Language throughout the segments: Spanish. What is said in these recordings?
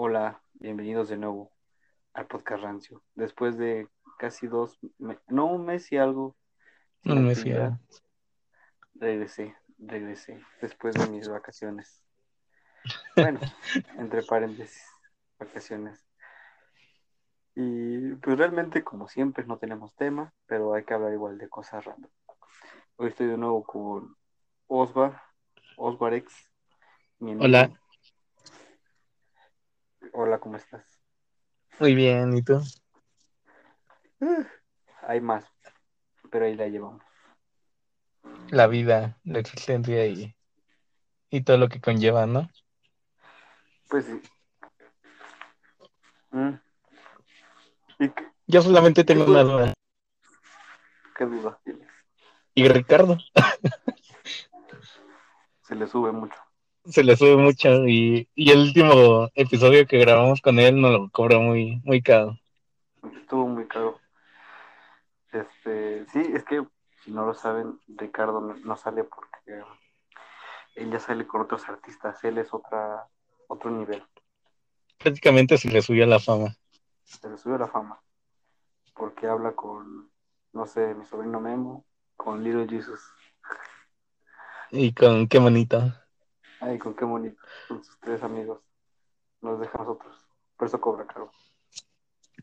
Hola, bienvenidos de nuevo al podcast Rancio. Después de casi dos, me- no un mes y algo Un mes y algo. regresé, regresé después de mis vacaciones. Bueno, entre paréntesis, vacaciones. Y pues realmente, como siempre, no tenemos tema, pero hay que hablar igual de cosas random. Hoy estoy de nuevo con Osvar, Osvar X, mi amigo. Hola. Hola, ¿cómo estás? Muy bien, ¿y tú? Hay más, pero ahí la llevamos. La vida, la existencia y, y todo lo que conlleva, ¿no? Pues sí. Mm. ¿Y Yo solamente tengo ¿Qué una duda. qué duda tienes? ¿Y Ricardo? Se le sube mucho. Se le sube mucho y, y el último episodio que grabamos con él nos lo cobró muy, muy caro. Estuvo muy caro. Este, sí, es que si no lo saben, Ricardo no, no sale porque él ya sale con otros artistas. Él es otra, otro nivel. Prácticamente se le subió la fama. Se le sube la fama. Porque habla con, no sé, mi sobrino Memo, con Little Jesus. Y con qué bonito. Ay, con qué bonito. Con sus tres amigos. Nos deja a nosotros. Por eso cobra caro.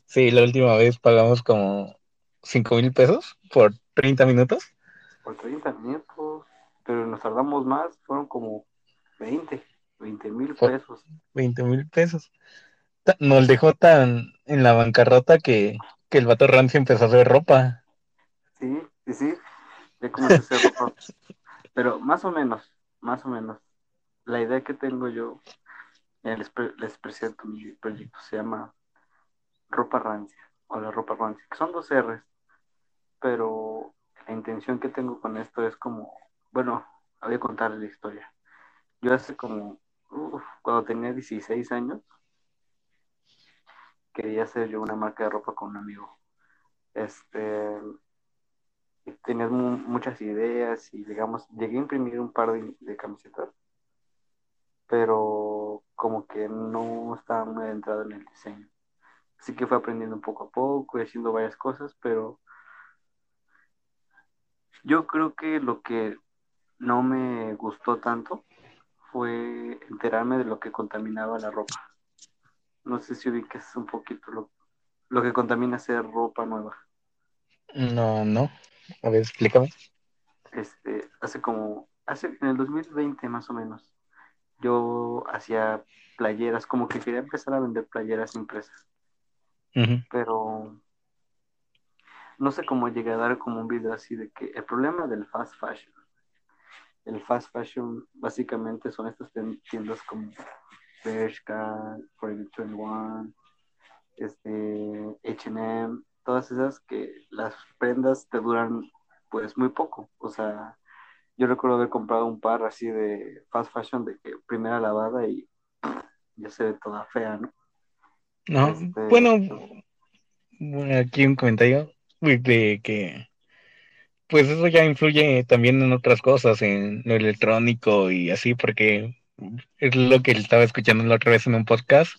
Sí, la última vez pagamos como cinco mil pesos por 30 minutos. por 30 minutos, pero nos tardamos más, fueron como 20, 20 mil pesos. 20 mil pesos. Nos dejó tan en la bancarrota que, que el vato rancio empezó a hacer ropa. Sí, sí, sí, ya comencé a hacer ropa. Pero más o menos, más o menos, la idea que tengo yo, les, les presento mi proyecto, se llama Ropa Rancia, o la Ropa Rancia, que son dos R's, pero la intención que tengo con esto es como, bueno, voy a contarles la historia. Yo hace como, cuando tenía 16 años, quería hacer yo una marca de ropa con un amigo. Este, tenía mu- muchas ideas y digamos, llegué a imprimir un par de camisetas, pero como que no estaba muy adentrado en el diseño. Así que fue aprendiendo poco a poco y haciendo varias cosas, pero yo creo que lo que no me gustó tanto fue enterarme de lo que contaminaba la ropa. No sé si ubiques un poquito lo, lo que contamina hacer ropa nueva. No, no. A ver, explícame. Este, hace como, hace en el 2020 más o menos, yo hacía playeras, como que quería empezar a vender playeras impresas, pero no sé cómo llegué a dar como un video así de que el problema del fast fashion, el fast fashion básicamente son estas tien- tiendas como Bershka, Forever 21, este, H&M, todas esas que las prendas te duran pues muy poco, o sea, yo recuerdo haber comprado un par así de fast fashion de que primera lavada y ya se ve toda fea, ¿no? No, Este- bueno, bueno, aquí un comentario de que pues eso ya influye también en otras cosas, en lo electrónico y así, porque es lo que estaba escuchando la otra vez en un podcast,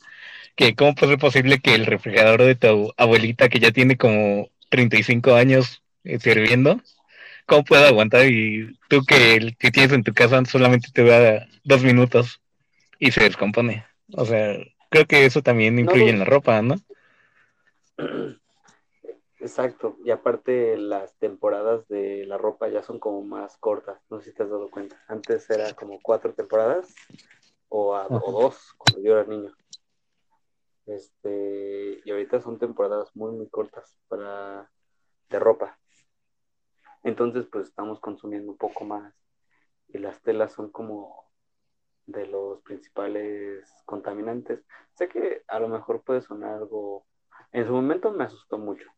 que cómo puede ser posible que el refrigerador de tu abuelita que ya tiene como 35 años eh, sirviendo, cómo puede aguantar y tú que el que tienes en tu casa solamente te da dos minutos y se descompone. O sea, creo que eso también influye No, en la ropa, ¿no? Exacto, y aparte las temporadas de la ropa ya son como más cortas, no sé si te has dado cuenta. Antes era como cuatro temporadas o, a- o dos cuando yo era niño. Este, y ahorita son temporadas muy, muy cortas para de ropa. Entonces, pues estamos consumiendo un poco más y las telas son como de los principales contaminantes. Sé que a lo mejor puede sonar algo, en su momento me asustó mucho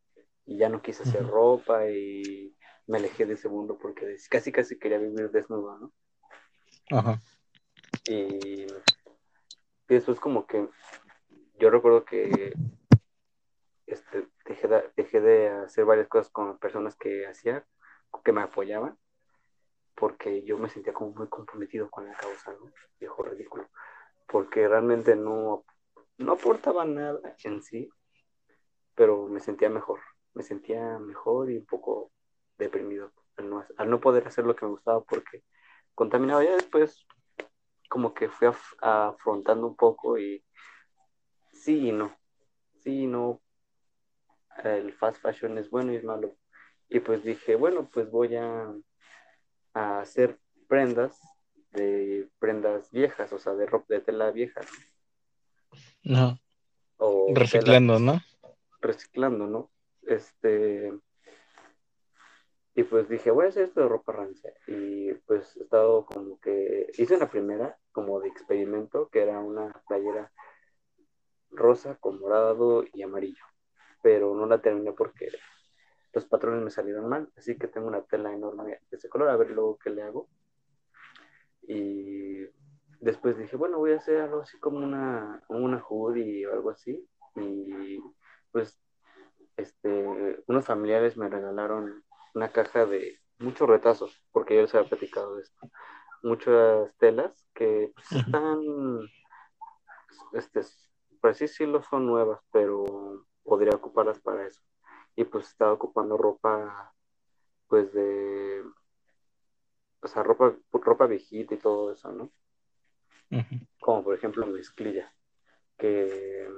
y ya no quise hacer ropa y me alejé de ese mundo porque casi casi quería vivir desnudo, ¿no? Ajá. Y, y después como que yo recuerdo que este, dejé, de, dejé de hacer varias cosas con personas que hacía, que me apoyaban, porque yo me sentía como muy comprometido con la causa, ¿no? Viejo ridículo. Porque realmente no, no aportaba nada en sí, pero me sentía mejor, me sentía mejor y un poco deprimido al no, al no poder hacer lo que me gustaba porque contaminaba. Ya después como que fui afrontando un poco y sí y no, sí y no, el fast fashion es bueno y es malo. Y pues dije, bueno, pues voy a, a hacer prendas de prendas viejas, o sea, de ropa de tela vieja. No. O reciclando, ¿no? Reciclando, ¿no? Este. Y pues dije, voy a hacer esto de ropa rancia. Y pues he estado como que. Hice una primera, como de experimento, que era una playera rosa con morado y amarillo. Pero no la terminé porque los patrones me salieron mal. Así que tengo una tela enorme de ese color. A ver luego qué le hago. Y después dije, bueno, voy a hacer algo así como una, una hoodie o algo así. Y pues este, unos familiares me regalaron una caja de muchos retazos, porque yo les había platicado de esto. Muchas telas que pues, están, este, por así decirlo, son nuevas, pero podría ocuparlas para eso. Y pues estaba ocupando ropa, pues de o sea, ropa, ropa viejita y todo eso, ¿no? Como por ejemplo mezclilla, que,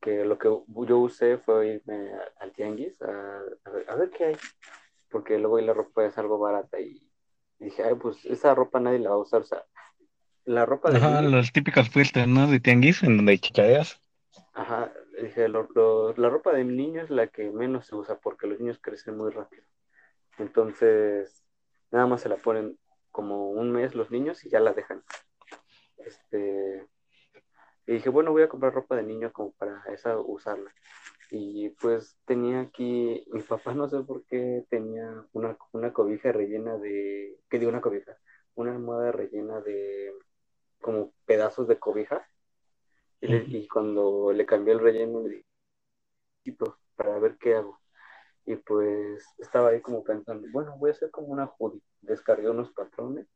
que lo que yo usé fue irme al tianguis a, a, ver, qué hay, porque luego la ropa es algo barata y, dije, ay, pues esa ropa nadie la va a usar, o sea, la ropa de... Ajá, las típicas puestas, ¿no? De tianguis, en donde hay chichareas. Ajá, dije, la ropa de niño es la que menos se usa porque los niños crecen muy rápido. Entonces, nada más se la ponen como un mes los niños y ya la dejan. Este, y dije, bueno, voy a comprar ropa de niño como para esa usarla. Y pues tenía aquí, mi papá no sé por qué tenía una, una cobija rellena de, ¿qué digo una cobija? Una almohada rellena de como pedazos de cobija. Y, cuando le cambié el relleno, le dije, para ver qué hago. Y pues estaba ahí como pensando, bueno, voy a hacer como una hoodie. Descargué unos patrones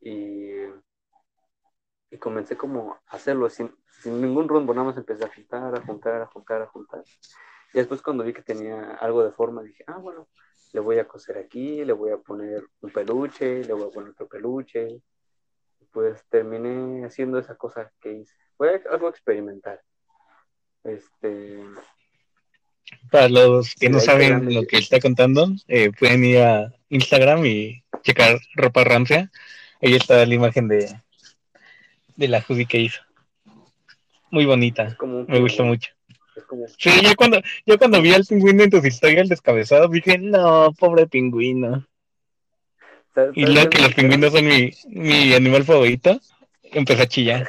y, y comencé como a hacerlo sin, sin ningún rumbo, nada más empecé a juntar, a juntar, a juntar, a juntar. Y después cuando vi que tenía algo de forma, dije, ah, bueno, le voy a coser aquí, le voy a poner un peluche, le voy a poner otro peluche. Pues terminé haciendo esa cosa que hice. Fue algo experimental. Este, para los que no saben lo que está contando, eh, pueden ir a Instagram y checar ropa rancia. Ahí está la imagen de, de la hoodie que hizo. Muy bonita. Me gustó mucho. Sí, yo cuando, yo cuando vi al pingüino en tus historias descabezado, dije, no, pobre pingüino. Y luego que los pingüinos son mi, mi animal favorito, empecé a chillar.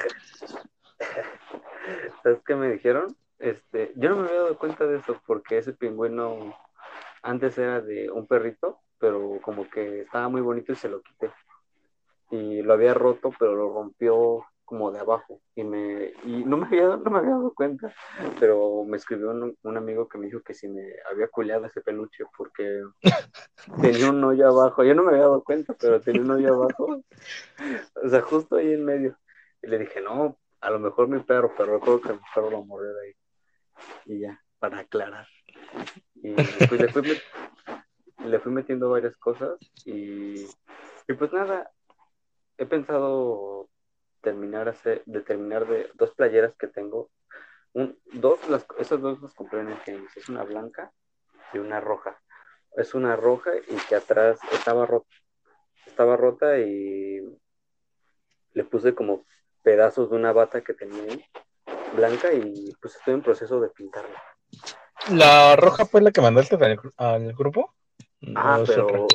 ¿Sabes qué me dijeron? Este, yo no me había dado cuenta de eso porque ese pingüino antes era de un perrito, pero como que estaba muy bonito y se lo quité. Y lo había roto, pero lo rompió como de abajo y me y no me había, no me había dado cuenta, pero me escribió un, un, amigo que me dijo que si me había culeado ese peluche porque tenía un hoyo abajo, yo no me había dado cuenta, pero tenía un hoyo abajo, o sea, justo ahí en medio. Y le dije, no, a lo mejor mi perro, pero recuerdo que mi perro lo mordió de ahí y ya, para aclarar. Y pues le fui, le fui metiendo varias cosas y, y, pues nada, he pensado terminar hacer, de terminar de dos playeras que tengo. Un, dos, las, esas dos las compré en el James. Es una blanca y una roja. Es una roja y que atrás estaba rota. Estaba rota y le puse como pedazos de una bata que tenía ahí blanca y pues estoy en proceso de pintarla. ¿La roja fue la que mandaste al, grupo? Ah, pero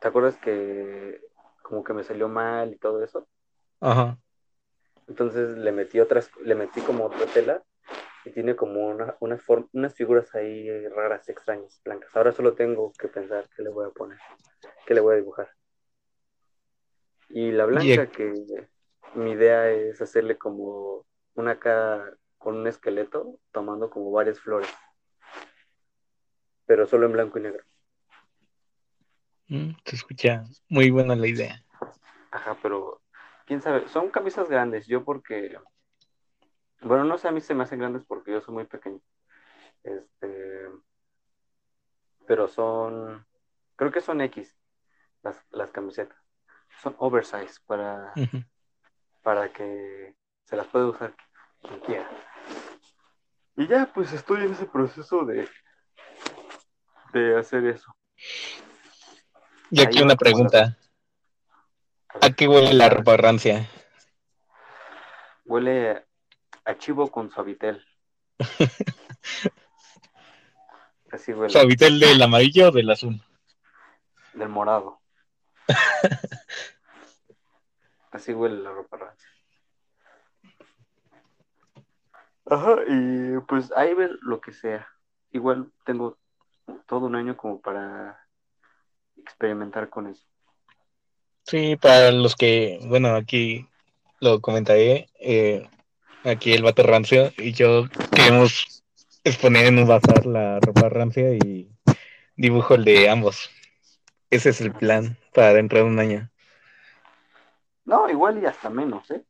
¿te acuerdas que como que me salió mal y todo eso? Ajá. Entonces le metí otras, le metí como otra tela y tiene como una, una unas figuras ahí raras, extrañas, blancas. Ahora solo tengo que pensar qué le voy a poner, qué le voy a dibujar. Y la blanca que mi idea es hacerle como una acá con un esqueleto tomando como varias flores, pero solo en blanco y negro. Mm, se escucha muy buena la idea. Ajá, pero quién sabe, son camisas grandes, yo porque Bueno, no sé, a mí se me hacen grandes porque yo soy muy pequeño. Este, pero son, creo que son X las, las camisetas. Son oversize para, para que se las pueda usar quien quiera. Y ya, pues estoy en ese proceso de, de hacer eso. Y aquí Ahí una pregunta. ¿A qué huele la ropa rancia? Huele a chivo con suavitel. Así huele, ¿Suavitel del amarillo o del azul? del morado. Así huele la ropa rancia. Ajá, y pues ahí ver lo que sea. Igual tengo todo un año como para experimentar con eso. Sí, para los que, bueno, aquí lo comentaré, eh, aquí el vato rancio y yo queremos exponer en un bazar la ropa rancia y dibujo el de ambos. Ese es el plan para dentro de un año. No, igual y hasta menos, ¿eh?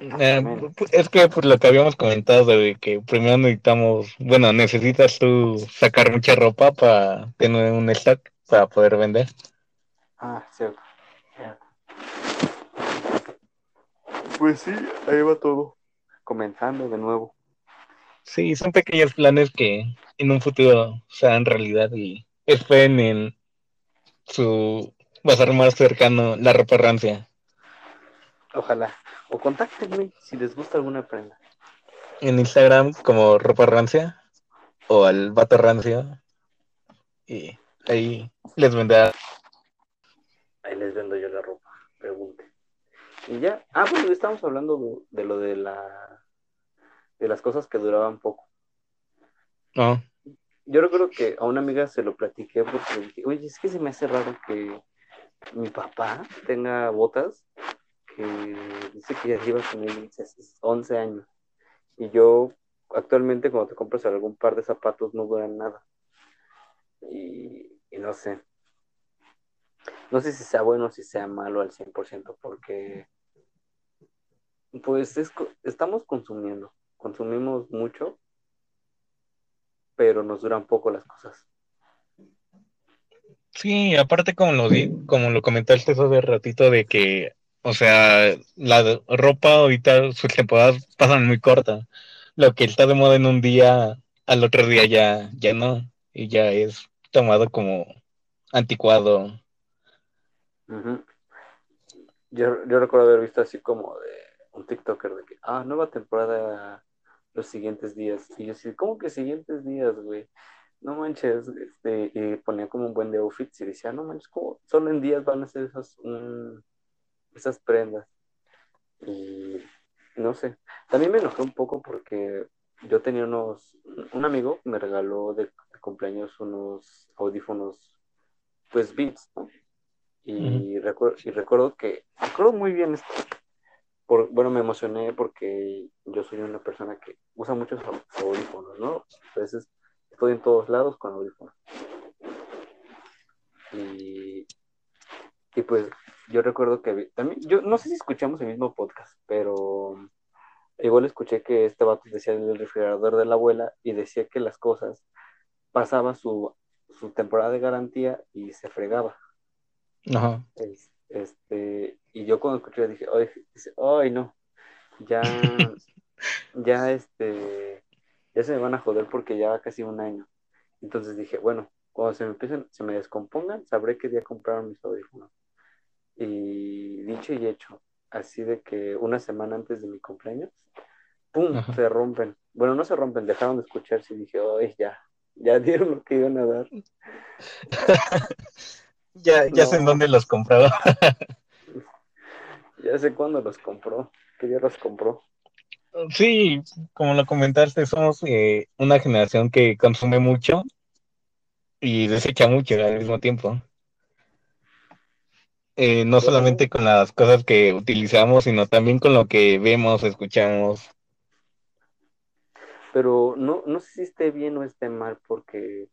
Eh, pu- es que por lo que habíamos comentado de que primero necesitamos, bueno, necesitas tú sacar mucha ropa para tener un stock para poder vender. Ah, cierto. Pues sí, ahí va todo. Comenzando de nuevo. Sí, son pequeños planes que en un futuro sean realidad y esperen en su bazar más cercano la ropa rancia. Ojalá. O contáctenme si les gusta alguna prenda. En Instagram como ropa rancia o al vato rancio y ahí les vendrá. Ahí les vendo yo la ropa. Pregunte. Y ya. Ah, bueno, estamos hablando de, de lo de la. de las cosas que duraban poco. No, Yo recuerdo que a una amiga se lo platiqué porque dije, oye, es que se me hace raro que mi papá tenga botas que dice que ya lleva con él 11 años. Y yo, actualmente, cuando te compras algún par de zapatos, no duran nada. Y, y no sé. No sé si sea bueno o si sea malo al 100%, porque pues es estamos consumiendo, consumimos mucho, pero nos duran poco las cosas. Sí, aparte como lo como lo comentaste hace ratito de que, o sea, la ropa ahorita sus temporadas pasan muy cortas. Lo que está de moda en un día, al otro día ya, ya no, y ya es tomado como anticuado. Ujú. Yo, yo recuerdo haber visto así como de un TikToker de que, ah, nueva temporada los siguientes días. Y yo así, ¿cómo que siguientes días, güey? No manches, este, y ponía como un buen de outfits y decía, no manches, ¿cómo? Solo en días van a ser esas, esas prendas. Y no sé, también me enojé un poco porque yo tenía unos, un amigo me regaló de cumpleaños unos audífonos, pues Beats, ¿no? Y, recuerdo, y recuerdo que, recuerdo muy bien esto. Por, bueno, me emocioné porque yo soy una persona que usa muchos au- audífonos, ¿no? Entonces estoy en todos lados con audífonos. Y, y pues yo recuerdo que también, yo no sé si escuchamos el mismo podcast, pero igual escuché que este vato decía el refrigerador de la abuela y decía que las cosas pasaba su, su temporada de garantía y se fregaba. Ajá. Es- Este, y yo cuando escuché dije, dice, ay no, ya, ya este, ya se me van a joder porque ya va casi un año. Entonces dije, bueno, cuando se me empiecen, se me descompongan, sabré qué día compraron mis audífonos. Y dicho y hecho, así de que una semana antes de mi cumpleaños, ¡pum! Ajá. se rompen. Bueno, no se rompen, dejaron de escucharse y dije, ay, ya, ya dieron lo que iban a dar. Ya, ya sé en dónde los compraba. Ya sé cuándo los compró, qué día los compró. Sí, como lo comentaste, somos eh, una generación que consume mucho y desecha mucho al mismo tiempo. Eh, no solamente con las cosas que utilizamos, sino también con lo que vemos, escuchamos. Pero no, no sé si esté bien o esté mal, porque,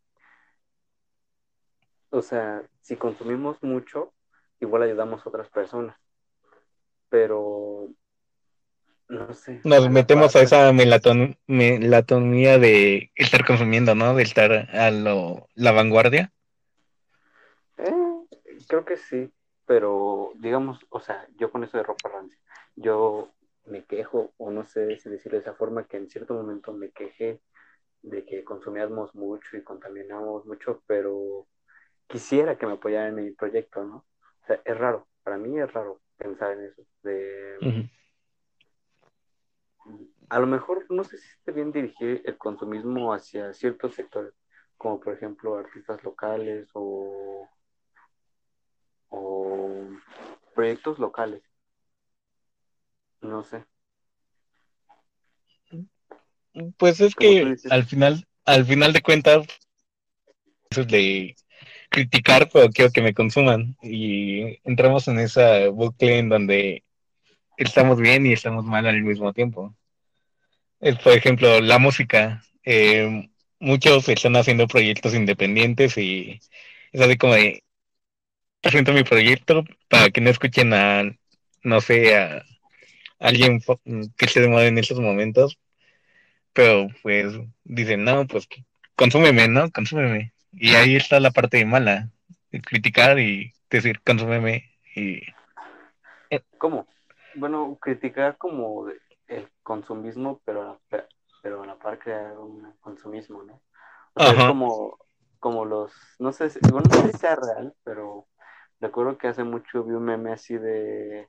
o sea, si consumimos mucho, igual ayudamos a otras personas. Pero no sé. Nos metemos a esa melaton melatonía de estar consumiendo, ¿no? De estar a lo, la vanguardia. Eh, creo que sí, pero digamos, o sea, yo con eso de ropa rancia, yo me quejo, o no sé si decirlo de esa forma, que en cierto momento me quejé de que consumíamos mucho y contaminamos mucho, pero quisiera que me apoyaran en mi proyecto, ¿no? O sea, es raro, para mí es raro pensar en eso, de a lo mejor no sé si esté bien dirigir el consumismo hacia ciertos sectores, como por ejemplo artistas locales o, o proyectos locales. No sé. Pues es que al final, al final de cuentas, eso es de criticar, pero quiero que me consuman. Y entramos en esa bucle en donde estamos bien y estamos mal al mismo tiempo. Es, por ejemplo, la música. Eh, muchos están haciendo proyectos independientes y es así como de presento mi proyecto para que no escuchen a, no sé, a alguien fo- que esté de moda en estos momentos, pero pues dicen, no, pues consúmeme, ¿no? Consúmeme. Y ahí está la parte mala, criticar y decir, consúmeme. Y ¿Cómo? Bueno, criticar como el consumismo, pero a la, pe- pero a la par crear un consumismo, ¿no? O sea, es como, como los, no sé, si- bueno, no sé si sea real, pero recuerdo que hace mucho vi un meme así de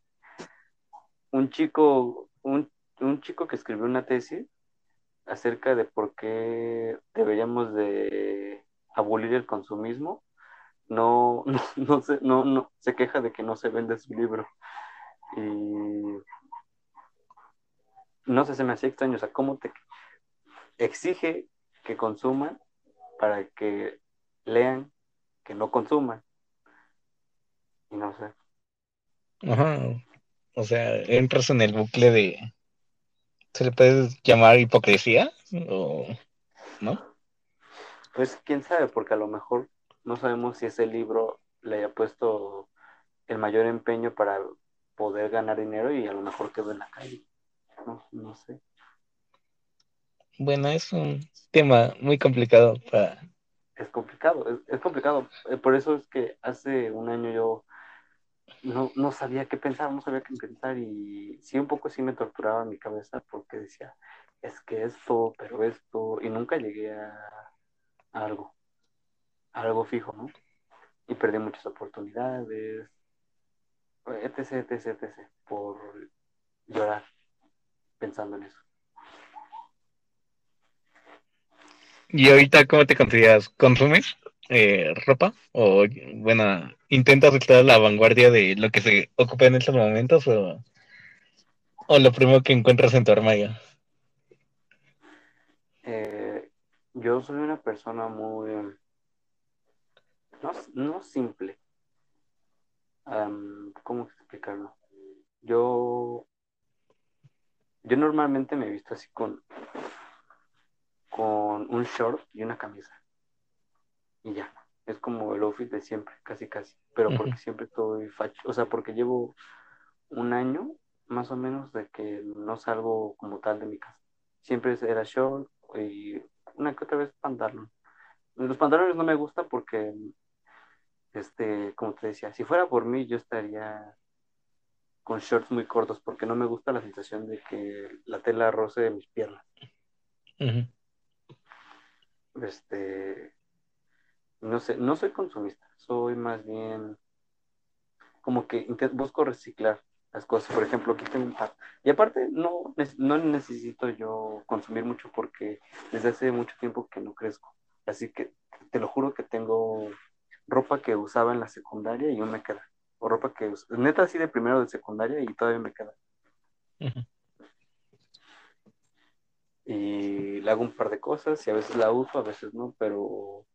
un chico, un, un chico que escribió una tesis acerca de por qué deberíamos de abolir el consumismo. No, no, no, se, no, se queja de que no se vende su libro. Y no sé, se me hacía extraño, o sea, cómo te exige que consuman para que lean que no consuman. Y no sé. Ajá. O sea, entras en el bucle de, ¿se le puede llamar hipocresía? ¿O no? Pues quién sabe, porque a lo mejor no sabemos si ese libro le haya puesto el mayor empeño para poder ganar dinero y a lo mejor quedó en la calle. No, no sé. Bueno, es un tema muy complicado para... Es complicado, es, es complicado. Eh, Por eso es que hace un año yo no, no sabía qué pensar, no sabía qué pensar y sí un poco sí me torturaba mi cabeza porque decía, es que esto, pero esto, y nunca llegué a, algo, a algo fijo, ¿no? Y perdí muchas oportunidades, etc, etc, etc, por llorar pensando en eso. ¿Y ahorita cómo te consideras? ¿Consumes eh, ropa? ¿O, bueno, intentas estar a la vanguardia de lo que se ocupa en estos momentos? ¿O, o lo primero que encuentras en tu armario? Eh, yo soy una persona muy, no, no simple, um, ¿cómo explicarlo? Yo, yo normalmente me he visto así con, con un short y una camisa. Y ya, es como el outfit de siempre, casi casi. Pero porque siempre estoy facho, o sea, porque llevo un año más o menos de que no salgo como tal de mi casa. Siempre era short y una que otra vez pantalón. Los pantalones no me gustan porque, este, como te decía, si fuera por mí yo estaría con shorts muy cortos porque no me gusta la sensación de que la tela roce de mis piernas. Este, no sé, no soy consumista, soy más bien como que busco reciclar las cosas. Por ejemplo, aquí tengo un par. Y aparte, no, no necesito yo consumir mucho porque desde hace mucho tiempo que no crezco. Así que te lo juro que tengo ropa que usaba en la secundaria y aún me queda. O ropa que, neta, así de primero de secundaria y todavía me queda. Y le hago un par de cosas y a veces la uso, a veces no, pero,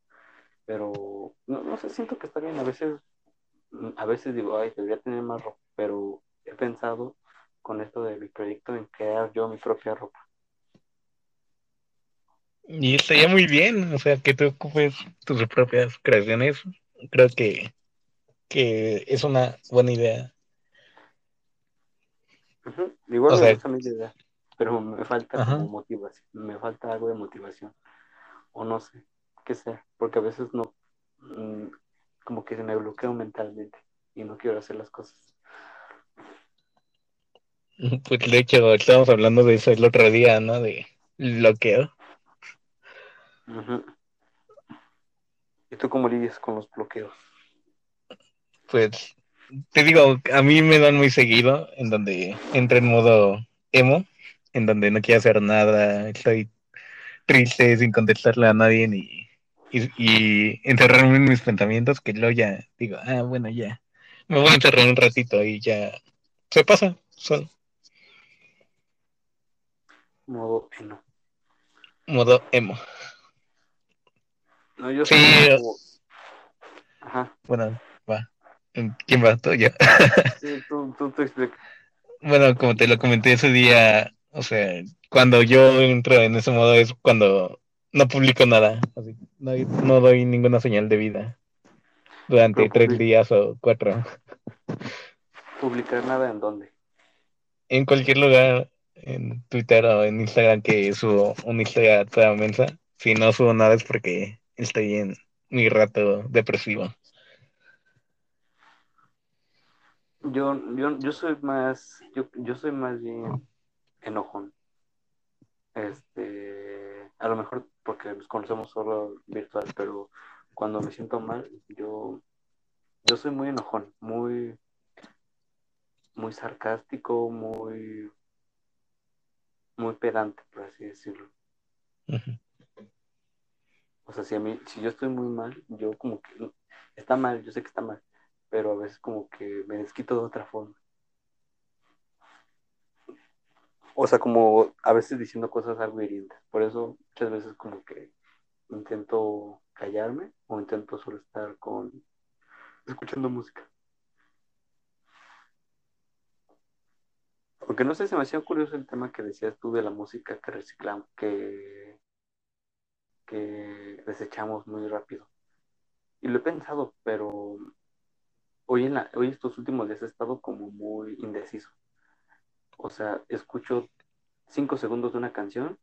pero no, no sé, siento que está bien. A veces, a veces digo, ay, debería tener más ropa, pero he pensado con esto de mi proyecto en crear yo mi propia ropa. Y estaría muy bien, o sea, que te ocupes tus propias creaciones. Creo que, que es una buena idea. Ujú. Igual O me sea, gusta mi idea. pero me falta como motivación, me falta algo de motivación, o no sé, qué sea, porque a veces no, mm, como que se me bloqueo mentalmente y no quiero hacer las cosas. Pues de hecho, estábamos hablando de eso el otro día, ¿no? De bloqueo. ¿Y tú cómo lidias con los bloqueos? Pues te digo, a mí me dan muy seguido en donde entro en modo emo, en donde no quiero hacer nada, estoy triste sin contestarle a nadie ni, y, y encerrarme en mis pensamientos que luego ya digo, ah, bueno, ya, me voy a encerrar un ratito y ya se pasa solo, Modo eno. modo emo. No, yo Sí, soy como... Ajá. bueno, va. ¿Quién va? ¿Tú yo? Sí, tú, tú, tú explica. Bueno, como te lo comenté ese día, o sea, cuando yo entro en ese modo es cuando no publico nada, así, no, no doy ninguna señal de vida durante tres días o cuatro. publicar nada en dónde. En cualquier lugar, en Twitter o en Instagram que subo una historia toda mensa, si no subo nada es porque estoy en mi rato depresivo. Yo, yo, yo soy más, yo, yo soy más bien enojón. Este, a lo mejor porque nos conocemos solo virtual, pero cuando me siento mal, yo, yo soy muy enojón, muy, muy sarcástico, muy, muy pedante, por así decirlo. O sea, si a mí, si yo estoy muy mal, yo como que está mal, yo sé que está mal, pero a veces como que me desquito de otra forma. O sea, como a veces diciendo cosas algo hirientes. Por eso muchas veces como que intento callarme o intento solo estar con escuchando música. Aunque no sé, se me hacía curioso el tema que decías tú de la música que reciclamos, que, desechamos muy rápido. Y lo he pensado, pero hoy, en hoy estos últimos días he estado como muy indeciso. O sea, escucho cinco segundos de una canción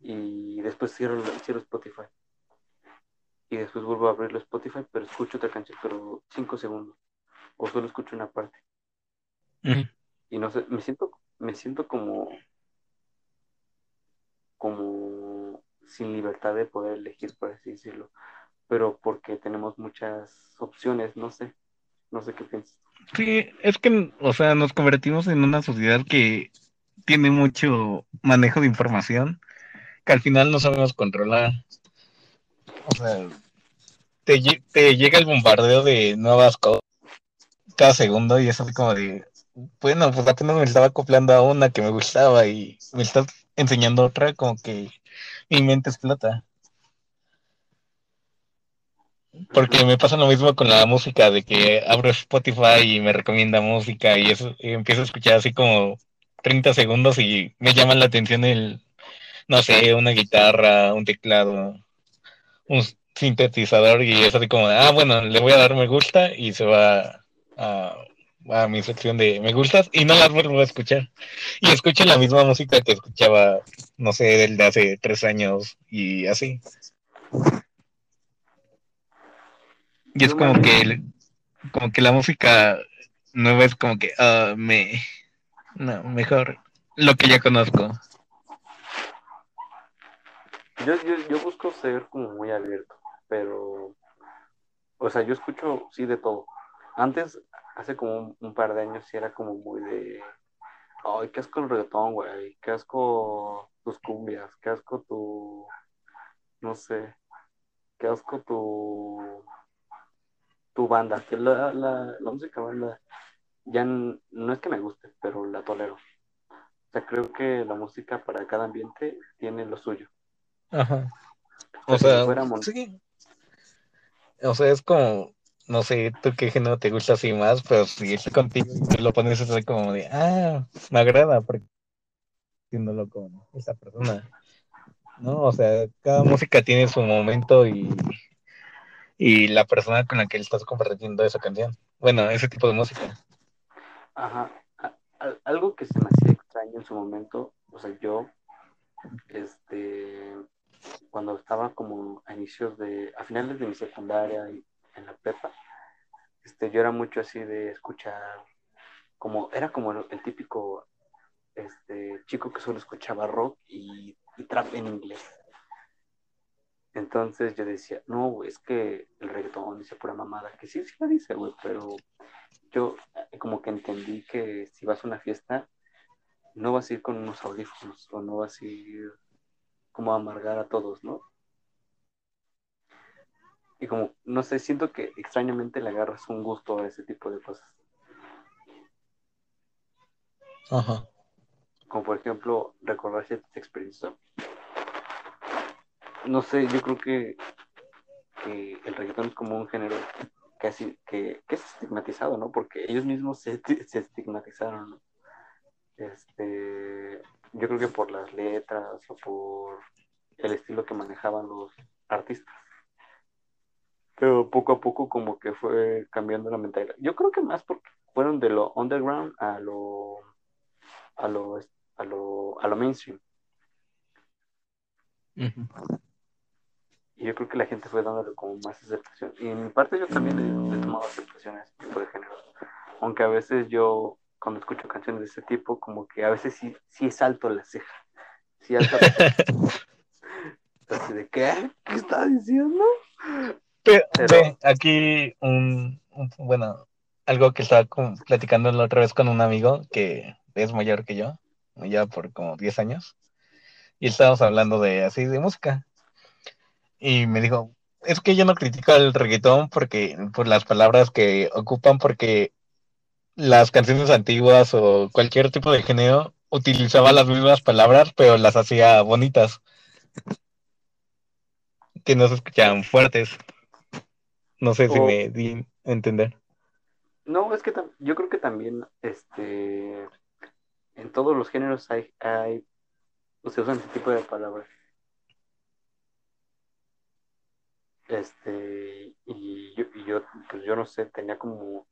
y después cierro, cierro Spotify. Y después vuelvo a abrirlo Spotify, pero escucho otra canción, pero cinco segundos. O solo escucho una parte. Y no sé, me siento, me siento como, como sin libertad de poder elegir, por así decirlo. Pero porque tenemos muchas opciones, no sé, no sé qué piensas. Sí, es que, o sea, nos convertimos en una sociedad que tiene mucho manejo de información que al final no sabemos controlar. O sea, te, lle- te llega el bombardeo de nuevas cosas cada segundo y es así como de, bueno, pues apenas me estaba acoplando a una que me gustaba y me estás enseñando otra, como que mi mente explota. Porque me pasa lo mismo con la música, de que abro Spotify y me recomienda música y eso, y empiezo a escuchar así como 30 segundos y me llama la atención el, no sé, una guitarra, un teclado, un sintetizador y es así como, ah, bueno, le voy a dar me gusta y se va a, mi sección de me gustas y no las vuelvo a escuchar. Y escucho la misma música que escuchaba, no sé, del de hace tres años y así. Y es como que, el- como que la música nueva es como que, ah, me, no, mejor lo que ya conozco. yo, yo, yo busco ser como muy abierto, pero, o sea, yo escucho, sí, de todo. Antes, hace como un, un par de años, sí era como muy de, ay, qué asco el reggaetón, güey, qué asco tus cumbias, qué asco tu, no sé, qué asco tu, tu banda, que la, la, la música banda ya no es que me guste, pero la tolero. O sea, creo que la música para cada ambiente tiene lo suyo. Ajá. O O sea, si fuera sí. O sea, es como, no sé, tú qué género te gusta así más, pero si estoy contigo y te lo pones así como de, ah, me agrada porque haciéndolo con esa persona. ¿No? O sea, cada música tiene su momento y, y la persona con la que estás compartiendo esa canción. Bueno, ese tipo de música. Ajá. Algo que se me hacía extraño en su momento o sea, yo, este, cuando estaba como a inicios de, a finales de mi secundaria y en la prepa, este, yo era mucho así de escuchar, como, era como el, típico este, chico que solo escuchaba rock y trap en inglés. Entonces yo decía, no, güey, es que el reggaetón dice pura mamada, que sí, sí lo dice, güey, pero yo eh, como que entendí que si vas a una fiesta, no vas a ir con unos audífonos o no vas a ir como a amargar a todos, ¿no? Y como, no sé, siento que extrañamente le agarras un gusto a ese tipo de cosas. Ajá. Como por ejemplo, recordar ciertas experiencias. No sé, yo creo que, el reggaetón es como un género casi que, es estigmatizado, ¿no? Porque ellos mismos se, se estigmatizaron, ¿no? Este, yo creo que por las letras o por el estilo que manejaban los artistas. Pero poco a poco como que fue cambiando la mentalidad. Yo creo que más porque fueron de lo underground a lo a lo a lo, a lo mainstream. Y yo creo que la gente fue dándole como más aceptación. Y en mi parte yo también he, he tomado aceptación a ese tipo de géneros. Aunque a veces yo, cuando escucho canciones de ese tipo, como que a veces sí, sí salto la ceja. Sí alzo la ceja. Así de, ¿qué? ¿Qué está diciendo? Pero, Pero- ve, aquí un, un- bueno, algo que estaba como platicando la otra vez con un amigo que es mayor que yo, ya por como 10 años, y estábamos hablando de así de música. Y me dijo, es que yo no critico el reggaetón porque por las palabras que ocupan, porque las canciones antiguas o cualquier tipo de género utilizaba las mismas palabras, pero las hacía bonitas, que no se escuchaban fuertes. No sé si O- me di a entender. No, es que yo creo que también este, en todos los géneros hay, hay o se usan ese tipo de palabras. Este, y yo, y yo, pues yo no sé, tenía como,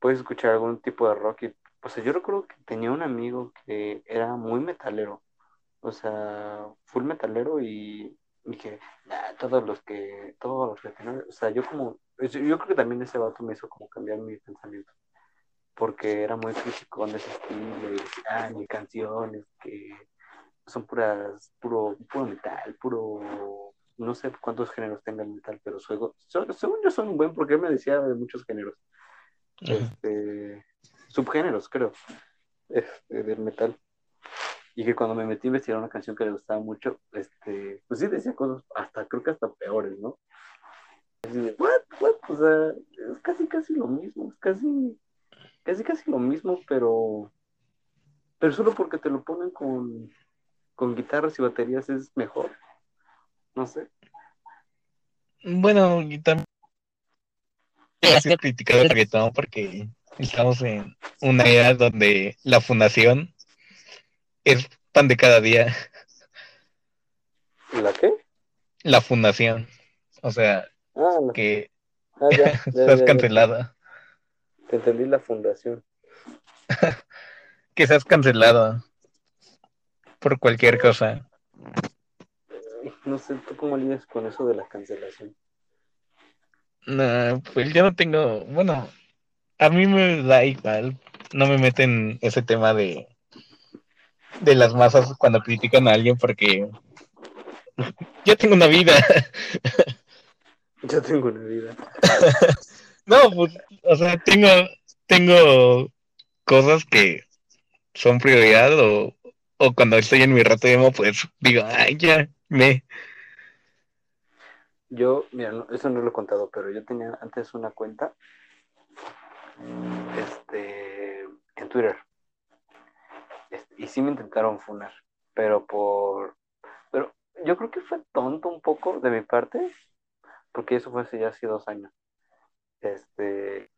puedes escuchar algún tipo de rock y, o sea, yo recuerdo que tenía un amigo que era muy metalero, o sea, full metalero y dije, "Nah, todos los que, todos los que, no", o sea, yo como, yo creo que también ese vato me hizo como cambiar mi pensamiento, porque era muy crítico con ese estilo y ah, mis canciones que son puras, puro, puro metal, puro, no sé cuántos géneros tenga el metal, pero su- su- según yo son un buen, porque él me decía de muchos géneros, Ajá. este, subgéneros, creo, este, del metal. Y que cuando me metí a investigar una canción que le gustaba mucho, este, pues sí decía cosas, hasta creo que hasta peores, ¿no? Así de, what, what, o sea, es casi, casi lo mismo, es casi, casi, casi lo mismo, pero, pero solo porque te lo ponen con, con guitarras y baterías es mejor, no sé. Bueno, y también ha sido criticado el reggaetón porque estamos en una era donde la fundación es pan de cada día. ¿La qué? La fundación. O sea, Ah, que ah, ya, ya, estás ya, cancelada. Te entendí la fundación. Que seas cancelado por cualquier cosa. No sé, ¿tú cómo lidias con eso de la cancelación? No, pues yo no tengo, bueno, a mí me da igual, no me meten ese tema de, de las masas cuando critican a alguien porque yo tengo una vida. Yo tengo una vida. No, pues, o sea, tengo, tengo cosas que son prioridad o, o cuando estoy en mi rato emo, pues digo, ay, ya, me. Yo, mira, no, eso no lo he contado, pero yo tenía antes una cuenta este, en Twitter. Este, y sí me intentaron funar, pero por... Pero yo creo que fue tonto un poco de mi parte, porque eso fue hace ya hace dos años. Este,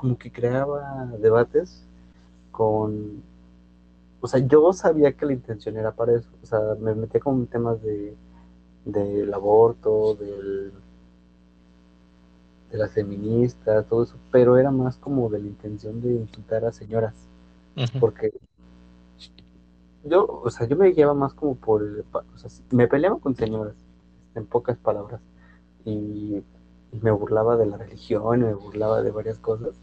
como que creaba debates con... O sea, yo sabía que la intención era para eso. O sea, me metía con temas de, del aborto, del, de las feministas, todo eso, pero era más como de la intención de insultar a señoras, porque yo, o sea, yo me guiaba más como por, o sea, me peleaba con señoras, en pocas palabras, y, me burlaba de la religión, me burlaba de varias cosas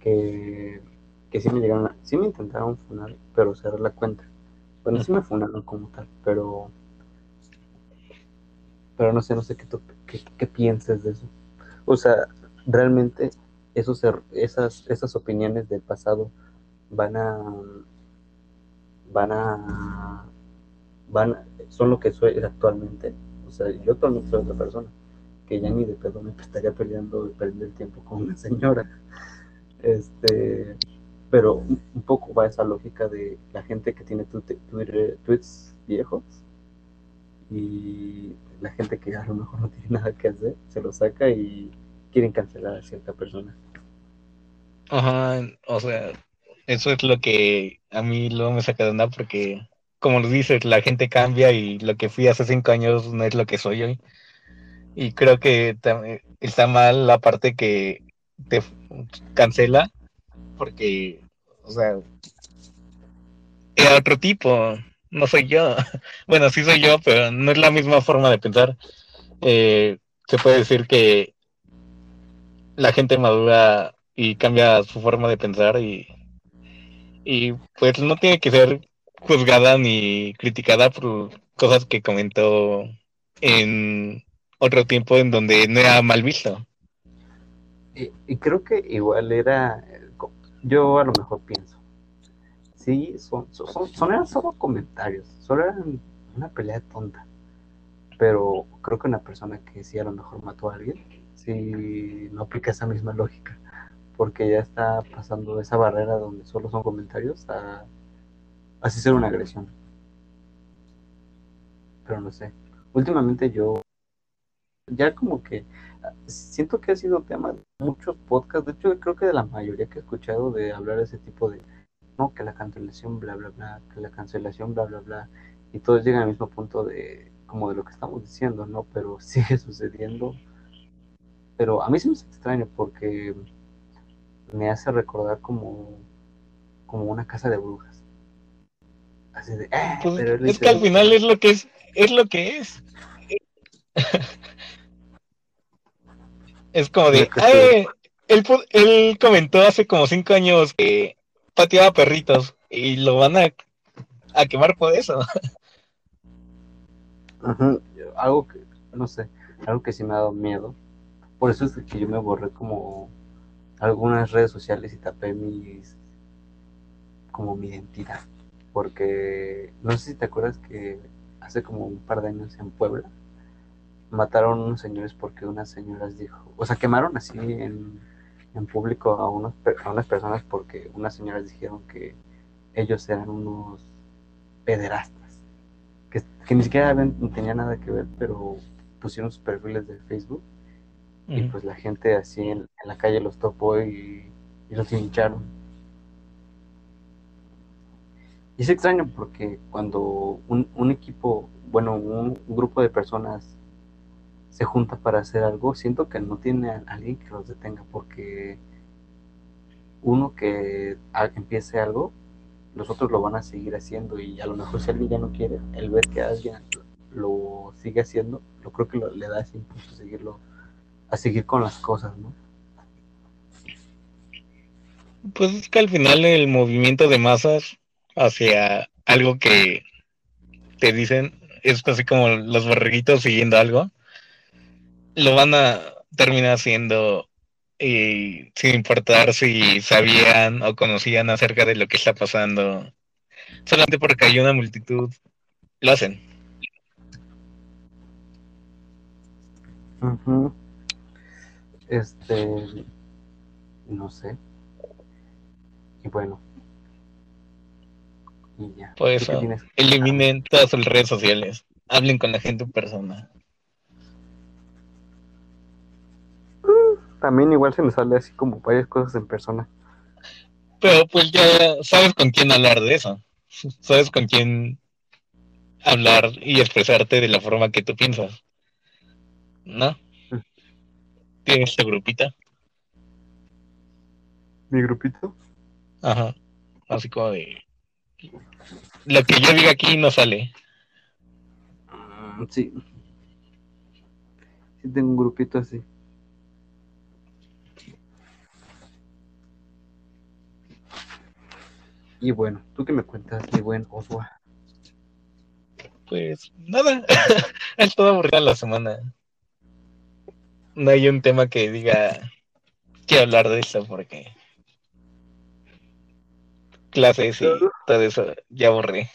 que, que sí me llegaron, a, sí me intentaron funar, pero cerrar la cuenta. Bueno, sí me funaron como tal, pero pero no sé, no sé qué, qué, qué pienses de eso. O sea, realmente esos, er, esas, esas opiniones del pasado van a van a van son lo que soy actualmente. O sea, yo actualmente soy otra persona que ya ni de pedo me estaría peleando perder el tiempo con una señora. Este, pero un poco va esa lógica de la gente que tiene Twitter, tweets viejos y la gente que a lo mejor no tiene nada que hacer se lo saca y quieren cancelar a cierta persona. Ajá, o sea, eso es lo que a mí luego me saca de onda porque, como lo dices, la gente cambia y lo que fui hace cinco años no es lo que soy hoy. Y creo que está mal la parte que te cancela porque, o sea, era otro tipo, no soy yo. Bueno, sí soy yo, pero no es la misma forma de pensar. Eh, se puede decir que la gente madura y cambia su forma de pensar y, y pues no tiene que ser juzgada ni criticada por cosas que comentó en otro tiempo en donde no era mal visto. Y, y creo que igual era, yo a lo mejor pienso, sí, son, son, eran solo comentarios, solo eran una pelea tonta. Pero creo que una persona que sí a lo mejor mató a alguien, sí no aplica esa misma lógica, porque ya está pasando esa barrera donde solo son comentarios a así ser una agresión. Pero no sé. Últimamente yo ya como que siento que ha sido tema de muchos podcasts, de hecho creo que de la mayoría que he escuchado de hablar de ese tipo de no, que la cancelación, bla, bla, bla, que la cancelación, bla, bla, bla, y todos llegan al mismo punto de, como de lo que estamos diciendo, ¿no? Pero sigue sucediendo. Pero a mí sí me hace extraño porque me hace recordar como, como una casa de brujas. Así de, eh, pues es que al final es lo que es, es lo que es. es como de, él, él comentó hace como cinco años que pateaba perritos y lo van a, a quemar por eso. Algo que, no sé, algo que sí me ha dado miedo. Por eso es que yo me borré como algunas redes sociales y tapé mis, como mi identidad. Porque no sé si te acuerdas que hace como un par de años en Puebla mataron unos señores porque unas señoras dijo, o sea, quemaron así en en público a, unos, a unas personas porque unas señoras dijeron que ellos eran unos pederastas, que, que ni siquiera tenían nada que ver, pero pusieron sus perfiles de Facebook y pues la gente así en, la calle los topó y, los hincharon. Y es extraño porque cuando un, un equipo, bueno, un, grupo de personas se junta para hacer algo, siento que no tiene a alguien que los detenga, porque uno que empiece algo, los otros lo van a seguir haciendo y a lo mejor si alguien ya no quiere, el ver que alguien lo sigue haciendo, lo creo que le da ese impulso a seguirlo, a seguir con las cosas, ¿no? Pues es que al final el movimiento de masas hacia algo que te dicen es así como los borreguitos siguiendo algo lo van a terminar haciendo y sin importar si sabían o conocían acerca de lo que está pasando, solamente porque hay una multitud, lo hacen. Este, no sé. Y bueno. Y ya. Por eso, eliminen todas sus redes sociales. Hablen con la gente en persona. También igual se me sale así como varias cosas en persona. Pero pues ya sabes con quién hablar de eso. Sabes con quién hablar y expresarte de la forma que tú piensas. ¿No? ¿Tienes tu grupita? ¿Mi grupito? Ajá. Así como de. Lo que yo diga aquí no sale. Mm, sí. Sí, tengo un grupito así. Y bueno, ¿tú qué me cuentas, mi buen Oswa? Pues nada, es todo aburrida la semana. No hay un tema que diga quiero hablar de eso porque clases y todo eso ya aburrí.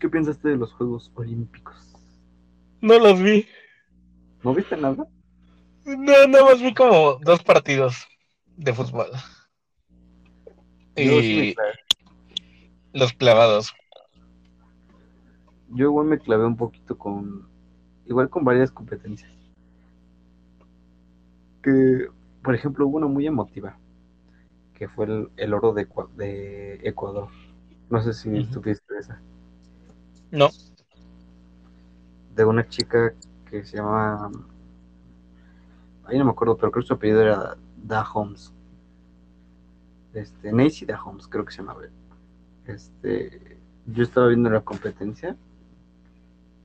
¿Qué piensaste de los Juegos Olímpicos? No los vi. ¿No viste nada? No, nada más vi como dos partidos de fútbol. Y los clavados. Yo igual me clavé un poquito con, igual con varias competencias. Que, por ejemplo, hubo una muy emotiva, que fue el, el oro de, de Ecuador. No sé si Ujú. tuviste esa. No. De una chica que se llama, ahí no me acuerdo, pero creo que su apellido era Da Holmes. Este, Nancy Da Holmes, creo que se llamaba. Este, yo estaba viendo la competencia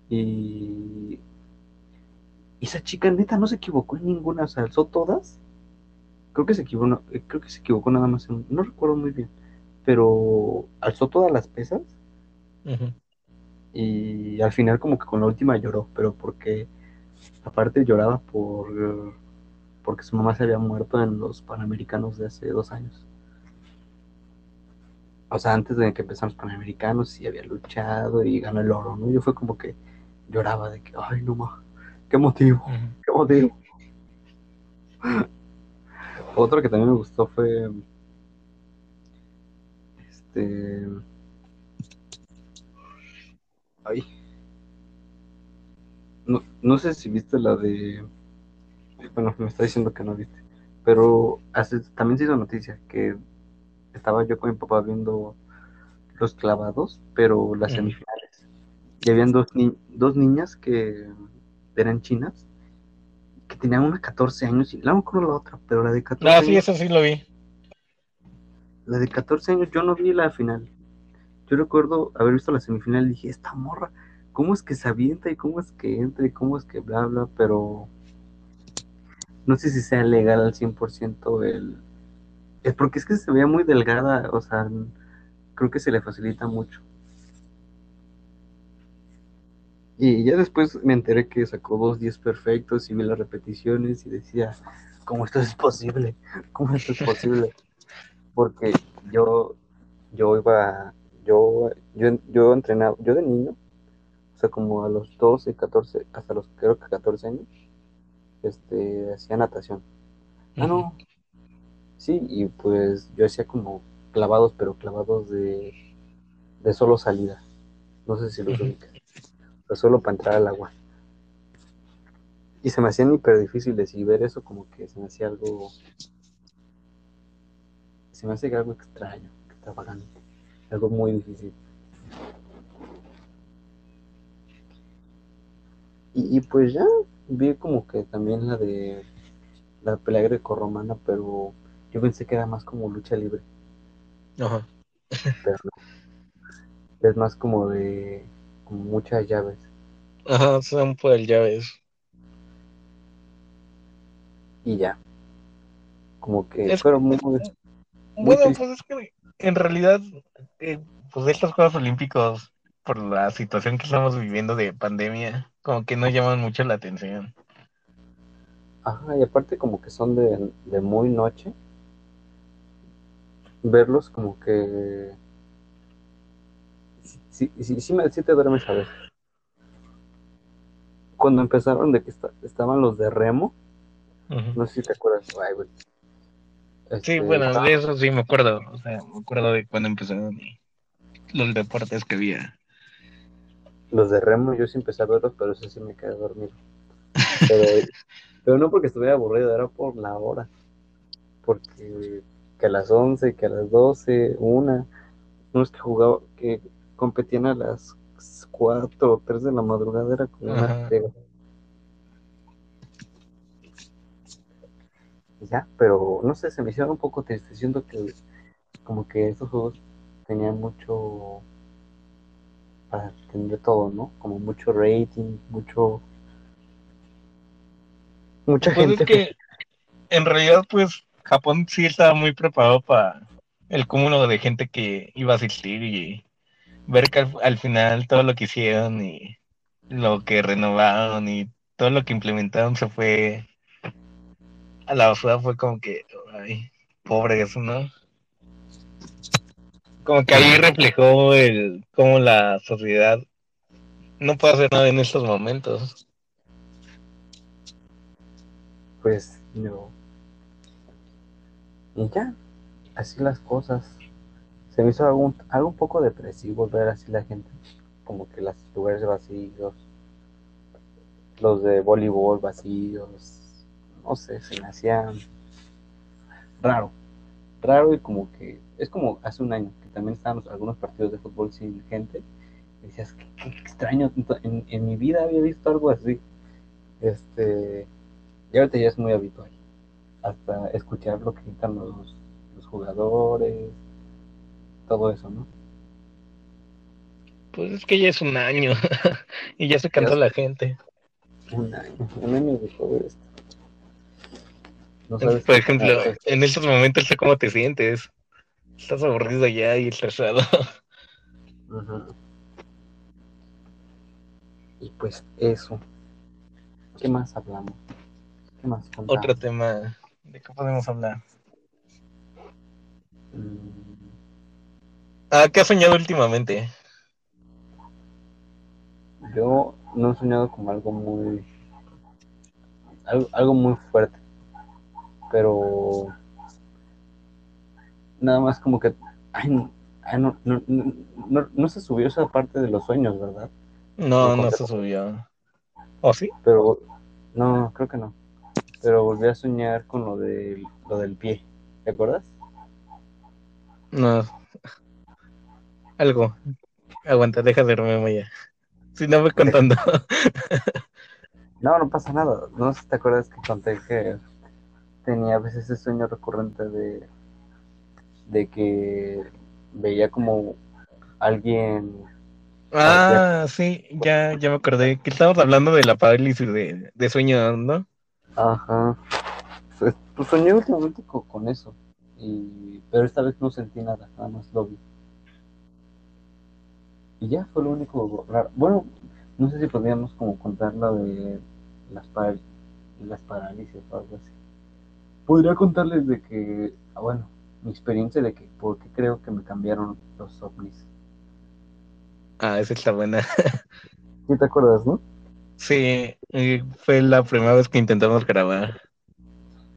y esa chica neta no se equivocó en ninguna, o sea, alzó todas. Creo que se equivocó, eh, creo que se equivocó nada más en, no recuerdo muy bien, pero alzó todas las pesas y al final como que con la última lloró, pero porque aparte lloraba por porque su mamá se había muerto en los Panamericanos de hace dos años. O sea, antes de que empezaran los Panamericanos sí había luchado y ganó el oro, ¿no? Yo fue como que lloraba de que, ay, no más, qué motivo, qué motivo. Otro que también me gustó fue este ay no, no sé si viste la de bueno me está diciendo que no viste pero hace, también se hizo noticia que estaba yo con mi papá viendo los clavados pero las semifinales y habían dos, ni- dos niñas que eran chinas que tenían una 14 años y no me acuerdo la otra pero la de 14 Ah, sí, eso sí lo vi. La de 14 años yo no vi la final. Yo recuerdo haber visto la semifinal y dije, esta morra, ¿cómo es que se avienta y cómo es que entra y cómo es que bla, bla? Pero no sé si sea legal al 100% el... Es porque es que se veía muy delgada, o sea, creo que se le facilita mucho. Y ya después me enteré que sacó dos 10 perfectos y vi las repeticiones y decía, ¿cómo esto es posible? ¿Cómo esto es posible? Porque yo, yo iba, yo, yo, yo entrenaba, yo de niño, o sea, como a los 12, 14, hasta los creo que 14 años, este, hacía natación. Ah, no. Sí, y pues yo hacía como clavados, pero clavados de, de solo salida. No sé si los ubicas. O sea, solo para entrar al agua. Y se me hacían hiper difíciles y ver eso como que se me hacía algo... Se me hace algo extraño, extravagante. Algo muy difícil. Y, y pues ya vi como que también la de la pelea grecorromana, pero yo pensé que era más como lucha libre, Ajá. pero no. Es más como de como muchas llaves. Ajá, son por el llaves. Y ya. Como que Es- fueron muy, muy Bueno, pues es que en realidad, eh, pues estos Juegos Olímpicos, por la situación que estamos viviendo de pandemia, como que no llaman mucho la atención. Ajá, y aparte como que son de, de muy noche. Verlos como que... Sí, sí, sí, sí te duermes a veces. Cuando empezaron de que esta- estaban los de remo, no sé si te acuerdas. Ay, güey. Sí, Este, bueno, de eso sí me acuerdo. O sea, me acuerdo de cuando empezaron los deportes que había. Los de remo yo sí empecé a verlos, pero eso sí me quedé dormido. Pero, pero no porque estuviera aburrido, era por la hora. Porque que a las 11, que a las 12, una, unos que jugaba, que competían a las 4 o 3 de la madrugada, era como una friega. Ya, pero no sé, se me hicieron un poco triste. Siento que como que estos juegos tenían mucho para tener todo, ¿no? Como mucho rating, mucho mucha Pues gente. es que en realidad, pues Japón sí estaba muy preparado para el cúmulo de gente que iba a asistir y ver que al, al final todo lo que hicieron y lo que renovaron y todo lo que implementaron se fue a la basura, fue como que, ay, pobre eso, ¿no? Como que ahí reflejó el cómo la sociedad no puede hacer nada en estos momentos. Pues no. Y ya, así las cosas. Se me hizo algo, algo un poco depresivo ver así la gente, como que los lugares vacíos, los de voleibol vacíos, no sé, se me raro, raro y como que, es como hace un año, que también estaban los- algunos partidos de fútbol sin gente, y decías, qué, qué extraño, en, en mi vida había visto algo así, este, y ahorita ya es muy habitual, hasta escuchar lo que gritan los, los jugadores, todo eso, ¿no? Pues es que ya es un año y ya se cantó Ya. la gente. Un año, un año de todo esto. No sabes Por ejemplo, en estos momentos cómo te sientes. Estás aburrido ya y estresado. Ujú. Y pues eso. ¿Qué más hablamos? ¿Qué más contamos? Otro tema. ¿De qué podemos hablar? Mm, Ah, ¿qué has soñado últimamente? Yo no he soñado como algo muy. Algo, algo muy fuerte. Pero. Nada más como que. Ay, no, ay, no, no, no, no- no se subió esa parte de los sueños, ¿verdad? No, no se subió. ¿O sí? Pero. No, creo que no. Pero volví a soñar con lo, de, lo del pie. ¿Te acuerdas? No. Algo. Aguanta, deja de dormirme ya. Si no voy contando. No, no pasa nada. No sé si te acuerdas que conté que tenía a veces ese sueño recurrente de, de que veía como alguien. Ah, sí, ya, ya me acordé. Que estábamos hablando de la parálisis de, de sueño, ¿no? Ajá. Pues, pues soñé últimamente co- con, eso. Y, pero esta vez no sentí nada, nada más lo vi. Y ya fue lo único raro. Bueno, no sé si podríamos como contar la de las, par- las parálisis o algo así. Podría contarles de que, ah, bueno, mi experiencia de que por qué creo que me cambiaron los ovnis. Ah, esa está buena. ¿Sí te acuerdas, no? Sí, fue la primera vez que intentamos grabar.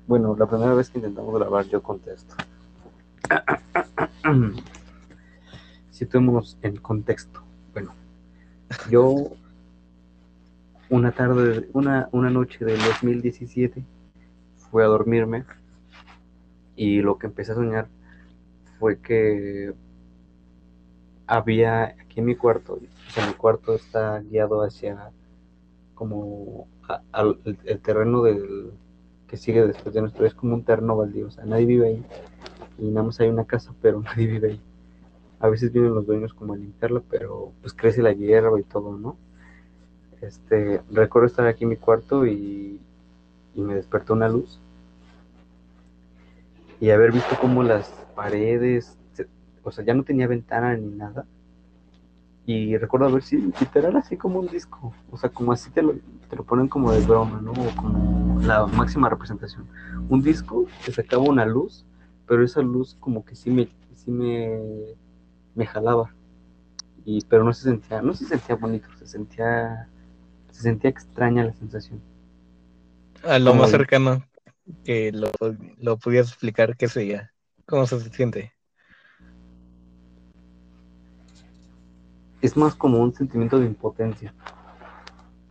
Bueno, la primera vez que intentamos grabar yo contesto. Situémonos en contexto. Bueno, yo una tarde, una, una noche del 2017 fui a dormirme y lo que empecé a soñar fue que había aquí en mi cuarto, o sea, mi cuarto está guiado hacia como a- el, terreno del que sigue después de nuestro, es como un terreno baldío, o sea, nadie vive ahí y nada más hay una casa, pero nadie vive ahí. A veces vienen los dueños como a limpiarla, pero pues crece la hierba y todo, ¿no? Este, recuerdo estar aquí en mi cuarto y, y me despertó una luz y haber visto como las paredes, o sea, ya no tenía ventana ni nada. Y recuerdo haber sido literal así como un disco, o sea, como así te lo, te lo ponen como de broma, ¿no? O como la máxima representación. Un disco que sacaba una luz, pero esa luz como que sí me, sí me, me jalaba. Y, pero no se sentía, no se sentía bonito, se sentía, se sentía extraña la sensación. A lo Como más el- cercano que lo, lo pudieras explicar, ¿qué sería? ¿Cómo se siente? Es más como un sentimiento de impotencia.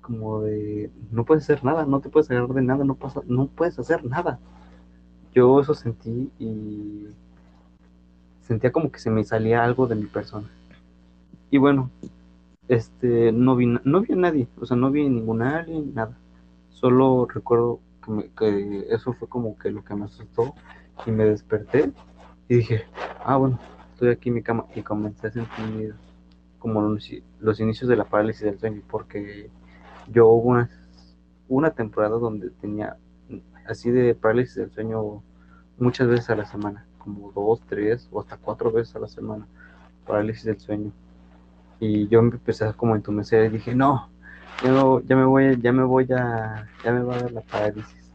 Como de no puedes hacer nada, no te puedes agarrar de nada, no pasa, no puedes hacer nada. Yo eso sentí y sentía como que se me salía algo de mi persona. Y bueno, este, no vi, no vi a nadie, o sea, no vi ningún alien, nada. Solo recuerdo que, que eso fue como que lo que me asustó y me desperté y dije, ah, bueno, estoy aquí en mi cama y comencé a sentir como los, inicios de la parálisis del sueño, porque yo hubo una, una temporada donde tenía así de parálisis del sueño muchas veces a la semana, como dos, tres o hasta cuatro veces a la semana, parálisis del sueño. Y yo me empecé a como entumecer y dije, no, yo ya me voy, ya me voy a, ya me va a dar la parálisis.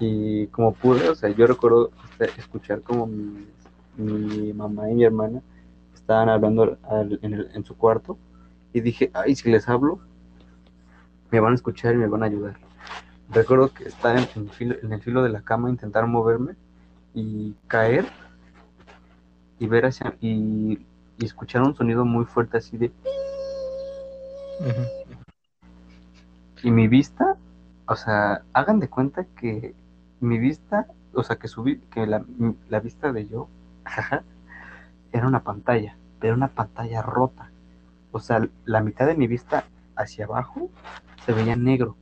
Y como pude, o sea, yo recuerdo escuchar como mi, mi mamá y mi hermana estaban hablando en, el, en su cuarto y dije, ay, si les hablo, me van a escuchar y me van a ayudar. Recuerdo que estaba en, el filo, en el filo de la cama, intentar moverme y caer y ver hacia y, y escuchar un sonido muy fuerte así de y mi vista o sea hagan de cuenta que mi vista o sea que subí que la, la vista de yo era una pantalla pero una pantalla rota o sea la mitad de mi vista hacia abajo se veía negro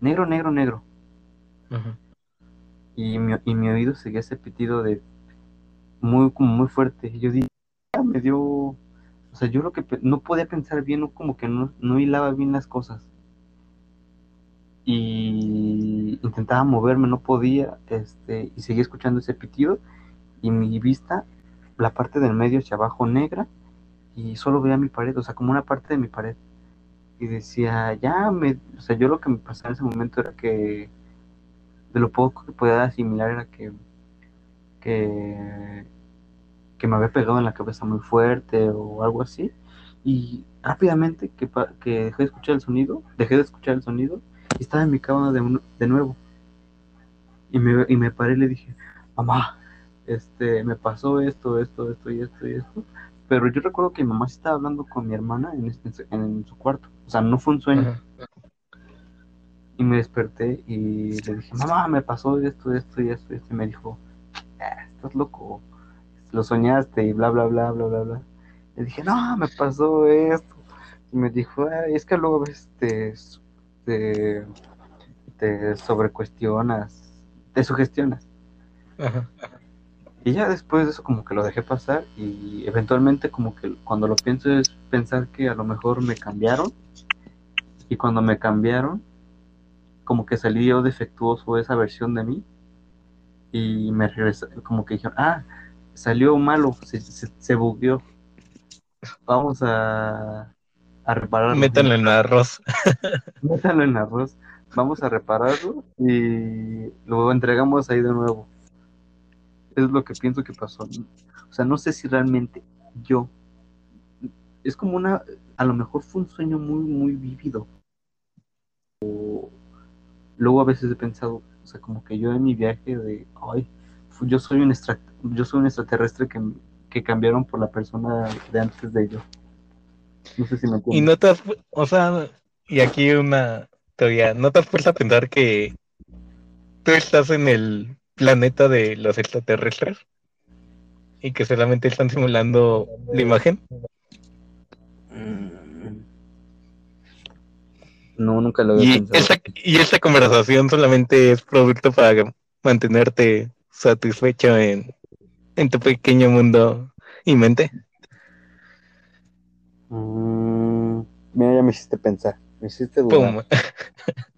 negro negro negro y mi, y mi oído seguía ese pitido de muy, como muy fuerte. Y yo dije, ah, me dio, o sea, yo lo que no podía pensar bien, o como que no, no hilaba bien las cosas. Y intentaba moverme, no podía, este, y seguía escuchando ese pitido. Y mi vista, la parte del medio hacia abajo negra, y solo veía mi pared, o sea, como una parte de mi pared. Y decía, ya, me, o sea, yo lo que me pasaba en ese momento era que de lo poco que podía asimilar era que, que, me había pegado en la cabeza muy fuerte o algo así. Y rápidamente que, que dejé de escuchar el sonido, dejé de escuchar el sonido y estaba en mi cama de, de nuevo. Y me, y me paré y le dije, mamá, este, me pasó esto, esto, esto y esto y esto. Pero yo recuerdo que mi mamá estaba hablando con mi hermana en, este, en su cuarto. O sea, no fue un sueño. Y me desperté y le dije, mamá, me pasó esto, esto y esto. Y esto. Y me dijo, ah, estás loco, lo soñaste y bla, bla, bla, bla, bla, bla. Le dije, no, me pasó esto. Y me dijo, es que luego ves, te, te, te sobrecuestionas, te sugestionas. Y ya después de eso como que lo dejé pasar y eventualmente como que cuando lo pienso es pensar que a lo mejor me cambiaron y cuando me cambiaron como que salí yo defectuoso esa versión de mí y me regresó, como que dijeron, ah, salió malo, se, se, bugueó. Vamos a, a repararlo. Métanlo en arroz. Métanlo en arroz. Vamos a repararlo y lo entregamos ahí de nuevo. Es lo que pienso que pasó. O sea, no sé si realmente yo. Es como una. A lo mejor fue un sueño muy, muy vívido. O, luego a veces he pensado, o sea, como que yo en mi viaje de, ay, yo soy un, extra, yo soy un extraterrestre que, que cambiaron por la persona de antes de ellos. No sé si me entiendes. Y no te has, o sea, y aquí una teoría, ¿no te has puesto a pensar que tú estás en el planeta de los extraterrestres? Y que solamente están simulando la imagen. No, nunca lo había y pensado. y esta conversación solamente es producto para mantenerte satisfecho en, en tu pequeño mundo y mente. Mm, mira, ya me hiciste pensar, me hiciste dudar.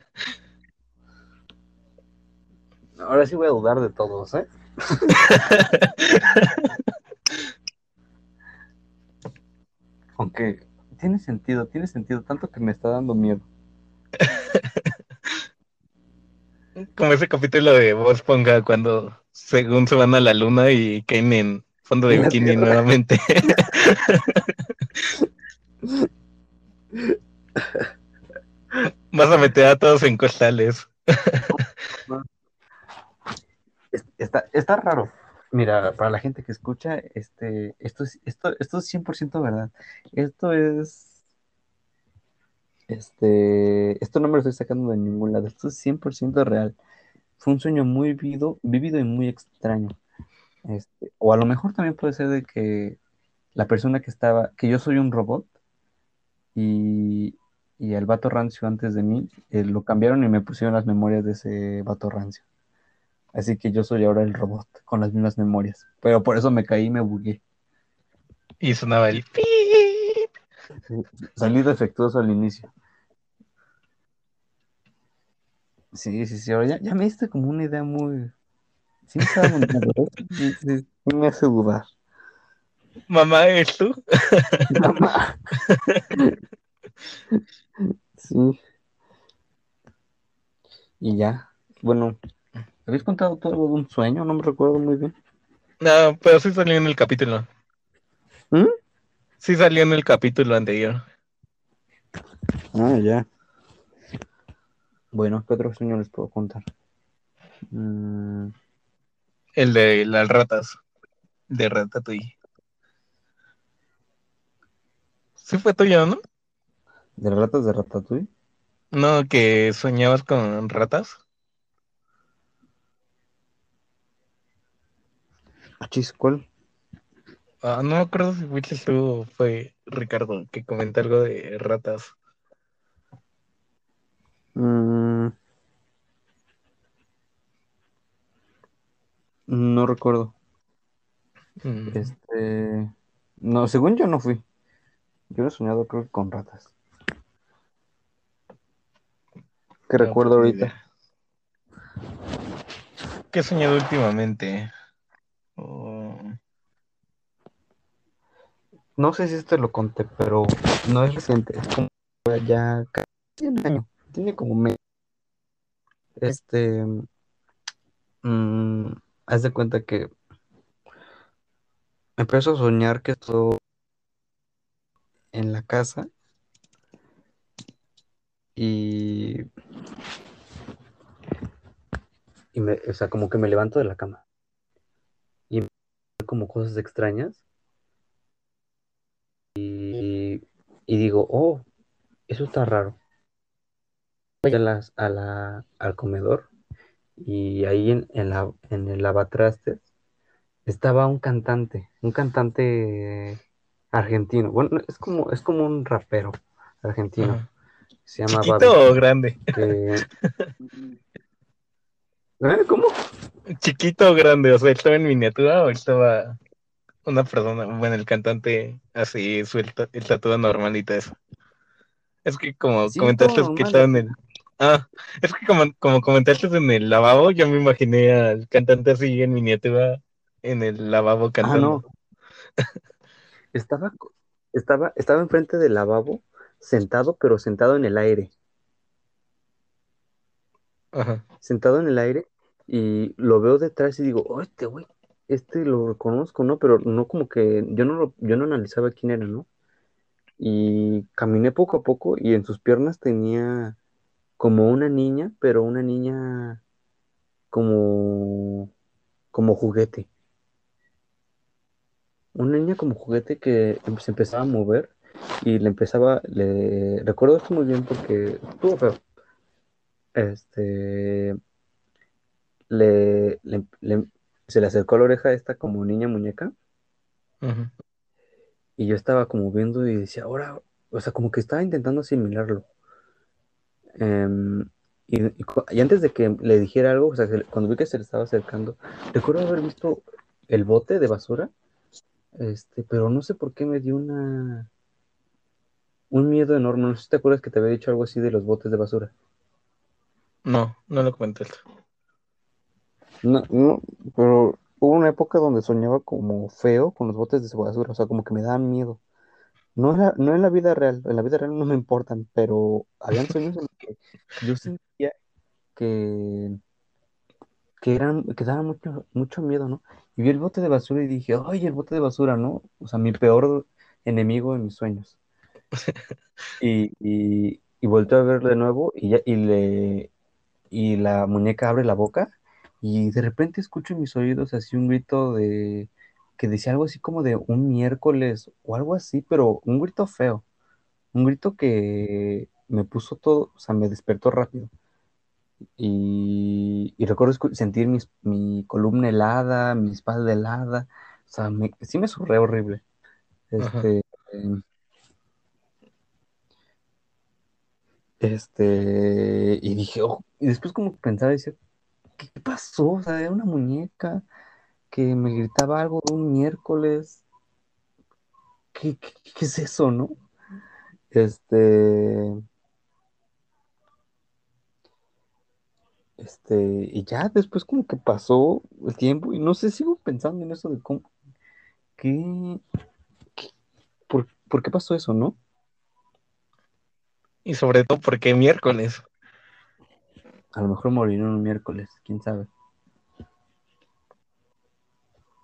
Ahora sí voy a dudar de todos, ¿eh? Aunque tiene sentido, tiene sentido, tanto que me está dando miedo. Como ese capítulo de Voz Ponga cuando según se van a la luna y caen en fondo de bikini nuevamente. Vas a meter a todos en costales. Está, está raro. Mira, para la gente que escucha, este, esto es, esto, esto es 100% verdad. Esto es este, esto no me lo estoy sacando de ningún lado, esto es 100% real. Fue un sueño muy vivido, vivido y muy extraño. Este, o a lo mejor también puede ser de que la persona que estaba, que yo soy un robot y, y el vato rancio antes de mí eh, lo cambiaron y me pusieron las memorias de ese vato rancio. Así que yo soy ahora el robot con las mismas memorias. Pero por eso me caí y me bugué. Y sonaba el pip. Salí defectuoso al inicio. Sí, sí, sí. Ahora ya, ya me diste como una idea muy. Sí, me estaba sí, sí me hace dudar. Mamá, ¿eres tú? Mamá. Sí. Y ya. Bueno, ¿habéis contado todo de un sueño? No me recuerdo muy bien. No, pero sí salió en el capítulo. ¿Mm? Sí salió en el capítulo anterior. Ah, ya. Bueno, ¿qué otro sueño les puedo contar? Mm, El de las ratas. De Ratatouille. Sí fue tuyo, ¿no? ¿De ratas de Ratatouille? No, que soñabas con ratas. Ah, chis, ¿cuál? Ah, no me acuerdo si fuiste tú fue Ricardo que comentó algo de ratas. Mm, no recuerdo. Mm, Este. No, según yo no fui. Yo he soñado, creo que con ratas. ¿Qué no, recuerdo pues, ahorita? ¿Qué he soñado últimamente? No sé si este lo conté, pero no es reciente. Es como ya casi un año. Tiene como mes. Este. mm, haz de cuenta que empiezo a soñar que estoy en la casa y. Y me, o sea, como que me levanto de la cama. Como cosas extrañas. Y, y digo, oh, eso está raro. Voy a las, a la, al comedor y ahí en, en la, en el lavatrastes estaba un cantante, un cantante argentino. Bueno, es como, es como un rapero argentino. Se llama ¿Chiquito Babi. o grande? que- ¿Eh? ¿Cómo? ¿Chiquito o grande? O sea, ¿estaba en miniatura o estaba una persona? Bueno, el cantante así, su el, tatuado normalita eso. Es que como Sí, comentaste que estaba en el... Ah, es que como, como comentaste en el lavabo, yo me imaginé al cantante así en miniatura en el lavabo Ah, cantando. no. Estaba, estaba, estaba enfrente del lavabo, sentado, pero sentado en el aire. Ajá. Sentado en el aire y lo veo detrás y digo, oh, este güey, este lo reconozco, ¿no? Pero no como que yo no lo, yo no analizaba quién era, ¿no? Y caminé poco a poco y en sus piernas tenía como una niña, pero una niña como, como juguete. Una niña como juguete que se empezaba a mover y le empezaba, le recuerdo esto muy bien porque estuvo feo. Este, le, le- le- se le acercó a la oreja esta como niña muñeca y yo estaba como viendo y decía, ahora, o sea, como que estaba intentando asimilarlo. Em, y, y cu- y antes de que le dijera algo, o sea, cuando vi que se le estaba acercando, recuerdo haber visto el bote de basura, este, pero no sé por qué me dio una, un miedo enorme. No sé si te acuerdas que te había dicho algo así de los botes de basura. No, no lo comentaste. No, no, pero hubo una época donde soñaba como feo con los botes de basura, o sea, como que me daban miedo. No en la, no en la vida real, en la vida real no me importan, pero habían sueños en los que yo sentía que, que eran, que daban mucho, mucho miedo, ¿no? Y vi el bote de basura y dije, ay, el bote de basura, ¿no? O sea, mi peor enemigo en mis sueños. Y, y, y volteo a verlo de nuevo y, ya, y, le, y la muñeca abre la boca y de repente escucho en mis oídos así un grito de que decía algo así como de un miércoles o algo así, pero un grito feo, un grito que me puso todo, o sea, me despertó rápido. Y, y recuerdo sentir mis- mi columna helada, mi espalda helada, o sea, me- sí me surré horrible. Este. Este. Y dije, oh, y después como pensaba, decía, ¿qué pasó? O sea, era una muñeca que me gritaba algo de un miércoles. ¿Qué, es eso, no? Este. Este, y ya después como que pasó el tiempo y no sé, sigo pensando en eso de cómo, qué, qué- por, por qué pasó eso, ¿no? Y sobre todo porque miércoles. A lo mejor moriré un miércoles, quién sabe.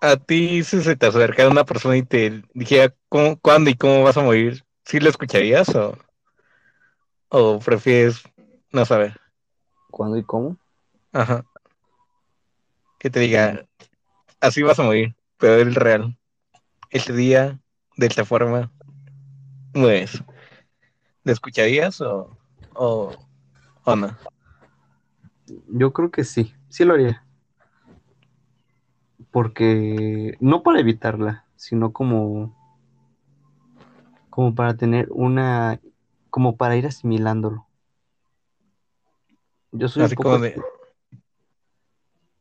A ti si se te acercara una persona y te dijera cómo, cuándo y cómo vas a morir, ¿sí lo escucharías o, o prefieres no saber? ¿Cuándo y cómo? Ajá. Que te diga, así vas a morir, pero es real. Este día, de esta forma, mueres. ¿Lo escucharías o, o, o no? Yo creo que sí, sí lo haría. Porque no para evitarla, sino como, como para tener una, como para ir asimilándolo. Yo soy un poco, como de...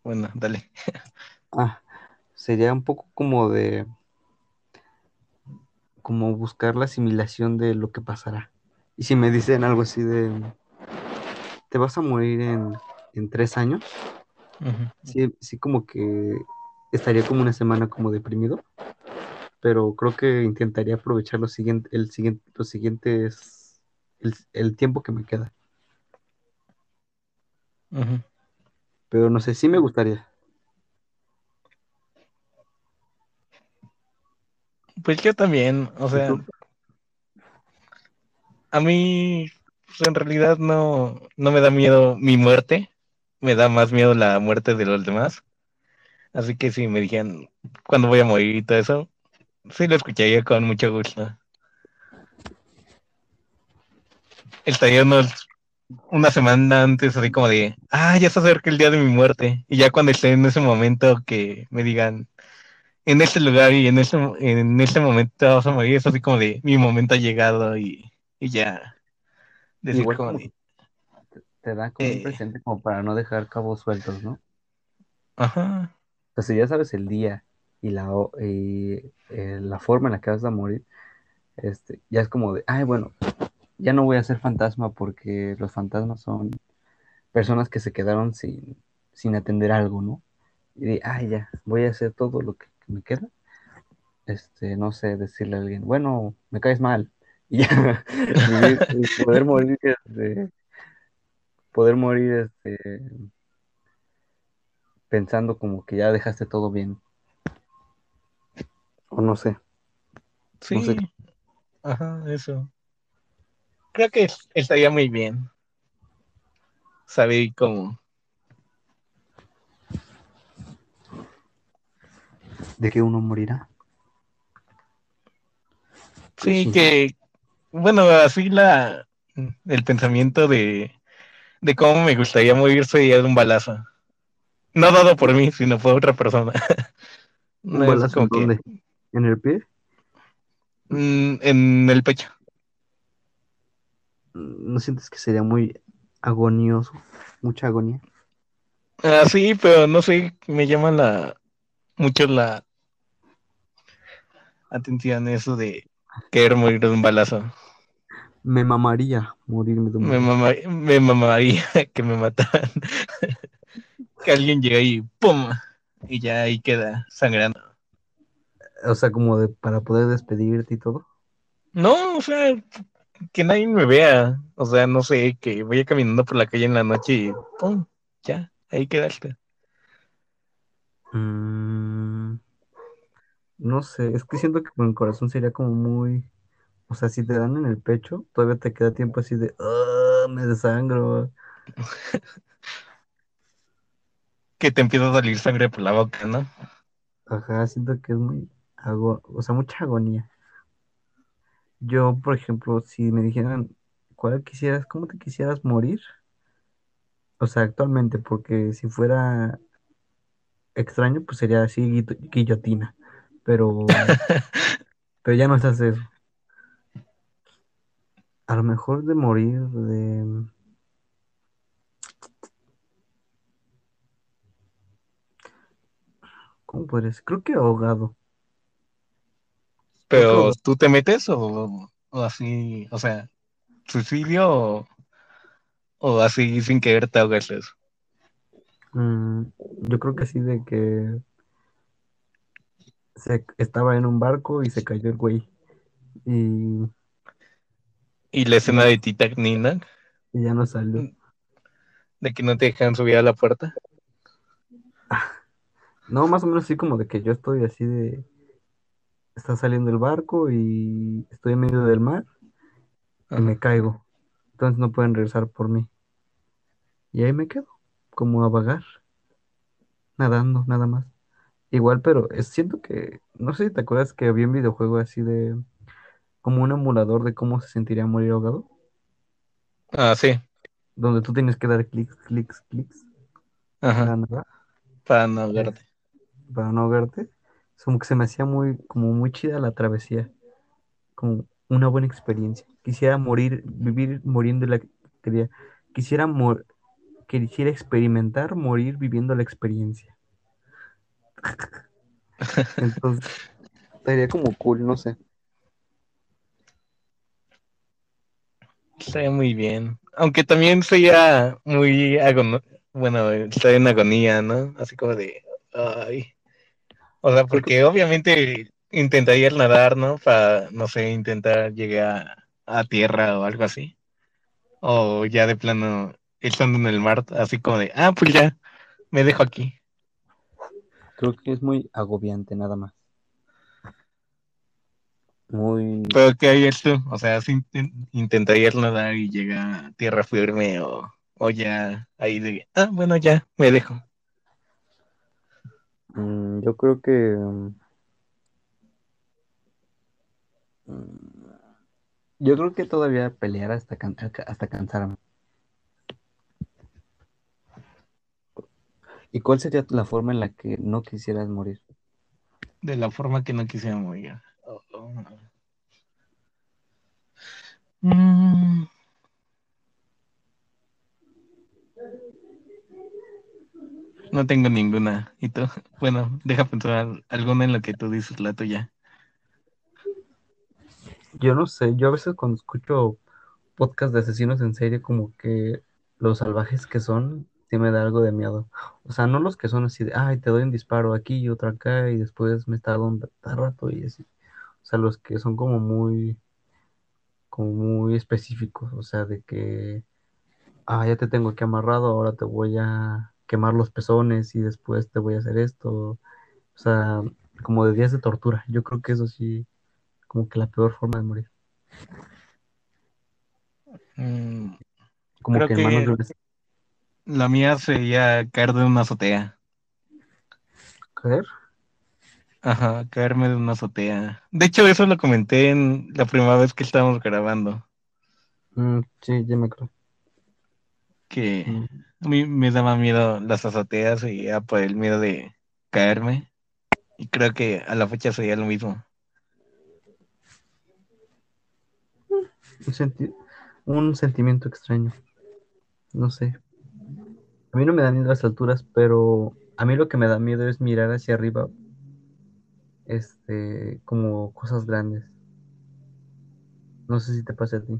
Bueno, dale. ah, sería un poco como de, como buscar la asimilación de lo que pasará. Y si me dicen algo así de, te vas a morir en, en tres años, sí, sí como que estaría como una semana como deprimido, pero creo que intentaría aprovechar los siguiente, el siguiente, los siguientes, el, el tiempo que me queda. Pero no sé, sí me gustaría. Pues yo también, o ¿Y sea, a mí pues, en realidad no, no me da miedo mi muerte, me da más miedo la muerte de los demás. Así que si me dijeran cuándo voy a morir y todo eso, sí lo escucharía con mucho gusto. Estaría unos, una semana antes así como de, ah, ya se acerca el día de mi muerte. Y ya cuando esté en ese momento que me digan, en este lugar y en este, en este momento vas a morir, es así como de, mi momento ha llegado y, y ya decir Igual como de, te da como un eh, presente como para no dejar cabos sueltos, ¿no? ajá, O sea, si ya sabes el día y la, y, eh, la forma en la que vas a morir, este, ya es como de, ay, bueno, ya no voy a ser fantasma porque los fantasmas son personas que se quedaron sin, sin atender algo, ¿no? Y de, ay, ya, voy a hacer todo lo que, me queda. Este, no sé, decirle a alguien, bueno, me caes mal. Y ya, y poder morir, este, poder morir, este, pensando como que ya dejaste todo bien. O no sé, no sé. sí, ajá, eso. Creo que estaría muy bien saber cómo, de que uno morirá. Sí, sí. que, bueno, así la, el pensamiento de, de cómo me gustaría morir sería de un balazo. No dado por mí, sino por otra persona. No ¿Un así balazo que dónde? ¿En el pie? mm, en el pecho. ¿No sientes que sería muy agonioso? Mucha agonía. Ah, sí, pero no sé, me llama la, mucho la atención eso de querer morir de un balazo. Me mamaría morirme de un Me, mama- me mamaría que me mataran. que alguien llegue y ¡pum! Y ya ahí queda sangrando. O sea, como de para poder despedirte y todo. No, o sea, que nadie me vea. O sea, no sé, que vaya caminando por la calle en la noche y ¡pum! Ya, ahí quedaste. Mm, no sé, es que siento que con el corazón sería como muy... O sea, si te dan en el pecho, todavía te queda tiempo así de... "Ah, me desangro. Que te empieza a salir sangre por la boca, ¿no? Ajá, siento que es muy... ago- O sea, mucha agonía. Yo, por ejemplo, si me dijeran, ¿cuál quisieras, cómo te quisieras morir? O sea, actualmente, porque si fuera extraño, pues sería así guito- guillotina. Pero, Pero ya no se hace eso. A lo mejor de morir de... ¿Cómo podrías? Creo que ahogado. Pero tú te metes o, o así, o sea, suicidio o, o así sin querer te ahogas eso. Mm, yo creo que sí de que se estaba en un barco y se cayó el güey. Y, Y la escena de Titanic, ¿no? y ya no salió. De que no te dejan subir a la puerta. No, más o menos así como de que yo estoy así de... Está saliendo el barco y estoy en medio del mar y Ajá. me caigo. Entonces no pueden regresar por mí. Y ahí me quedo, como a vagar, nadando, nada más. Igual, pero es- siento que, no sé si te acuerdas que había un videojuego así de, como un emulador de cómo se sentiría morir ahogado, Ah, sí. donde tú tienes que dar clics, clics, clics para Ajá. Para no ahogarte. para no ahogarte. Es como que se me hacía muy, como muy chida la travesía, como una buena experiencia. Quisiera morir, vivir muriendo la, quería, quisiera mor- quisiera experimentar morir viviendo la experiencia. Entonces, estaría como cool, no sé. Está muy bien. Aunque también sería muy bueno, está en agonía, ¿no? Así como de, ay. O sea, porque obviamente intentaría nadar, ¿no? Para, no sé, intentar llegar a tierra o algo así. O ya de plano, estando en el mar, así como de, ah, pues ya, me dejo aquí. Creo que es muy agobiante nada más. Muy... Pero ¿qué harías tú? O sea, si inten- intentarías nadar y llegar a tierra firme o, o ya ahí de, ah, bueno, ya, me dejo. Mm, yo creo que... mm, yo creo que todavía pelear hasta, can- hasta cansarme. ¿Y cuál sería la forma en la que no quisieras morir? De la forma que no quisiera morir. Oh, No tengo ninguna. ¿Y tú? Bueno, deja pensar alguna en lo que tú dices, la tuya. Yo no sé, yo a veces cuando escucho podcast de asesinos en serie, como que los salvajes que son, sí me da algo de miedo. O sea, no los que son así de, ay, te doy un disparo aquí y otro acá y después me tardo un rato y así. O sea, los que son como muy, como muy específicos, o sea, de que, ah, ya te tengo aquí amarrado, ahora te voy a quemar los pezones y después te voy a hacer esto. O sea, como de días de tortura. Yo creo que eso sí, como que la peor forma de morir. Mm, Como Creo que de que un la mía sería caer de una azotea. caer. Ajá, caerme de una azotea. De hecho, eso lo comenté en la primera vez que estábamos grabando, Mm, sí, ya me acuerdo. que Mm. a mí me daba miedo las azoteas y era por el miedo de caerme. Y creo que a la fecha sería lo mismo. Un, senti- un sentimiento extraño. No sé. A mí no me dan miedo las alturas, pero a mí lo que me da miedo es mirar hacia arriba, este, como cosas grandes. No sé si te pasa a ti.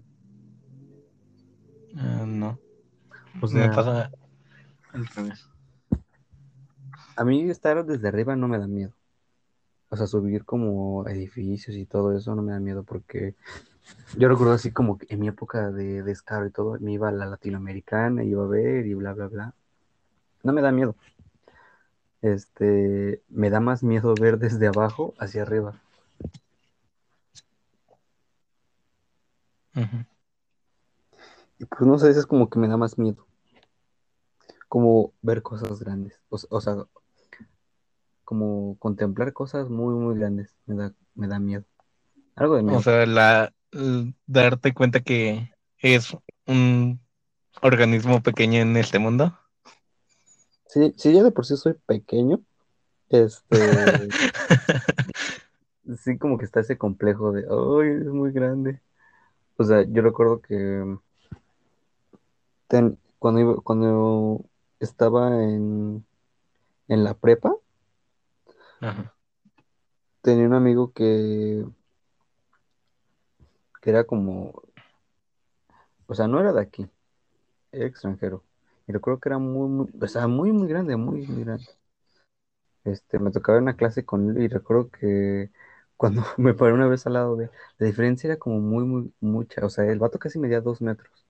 Ah, no, O me pasa al revés. a mí estar desde arriba no me da miedo. O sea, subir como edificios y todo eso no me da miedo porque yo recuerdo así como que en mi época de descaro y todo, me iba a la latinoamericana, iba a ver y bla, bla, bla. No me da miedo. Este, me da más miedo ver desde abajo hacia arriba. Y pues no sé, eso es como que me da más miedo. Como ver cosas grandes. O, o sea, como contemplar cosas muy, muy grandes. Me da, me da miedo. Algo de miedo. O sea, la, darte cuenta que es un organismo pequeño en este mundo. Si, si ya de por sí soy pequeño, este, sí como que está ese complejo de, ay, es muy grande. O sea, yo recuerdo que ten- cuando, iba- cuando estaba en, en la prepa, Ajá. tenía un amigo que, que era como, o sea, no era de aquí, era extranjero. Y recuerdo que era muy, muy, o sea, muy, muy grande, muy, muy grande. Este, me tocaba una clase con él y recuerdo que cuando me paré una vez al lado de, la diferencia era como muy, muy, mucha. O sea, el vato casi medía dos metros.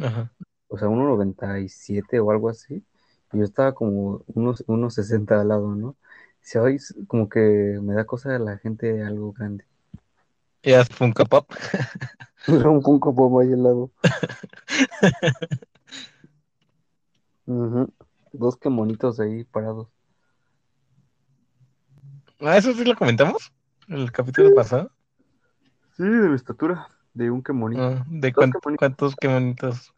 Ajá. O sea, uno noventa y siete o algo así. Y yo estaba como unos, unos 60 al lado, ¿no? Si hoy como que me da cosa de la gente algo grande. ¿Ya es Funko Pop? Era un Funko Pop ahí al lado. Ujú. Dos que monitos ahí parados. Ah, eso sí lo comentamos. El capítulo pasado. Sí, de mi estatura, de un que monito. Ah, ¿De Dos cuán- que monitos. cuántos qué bonitos?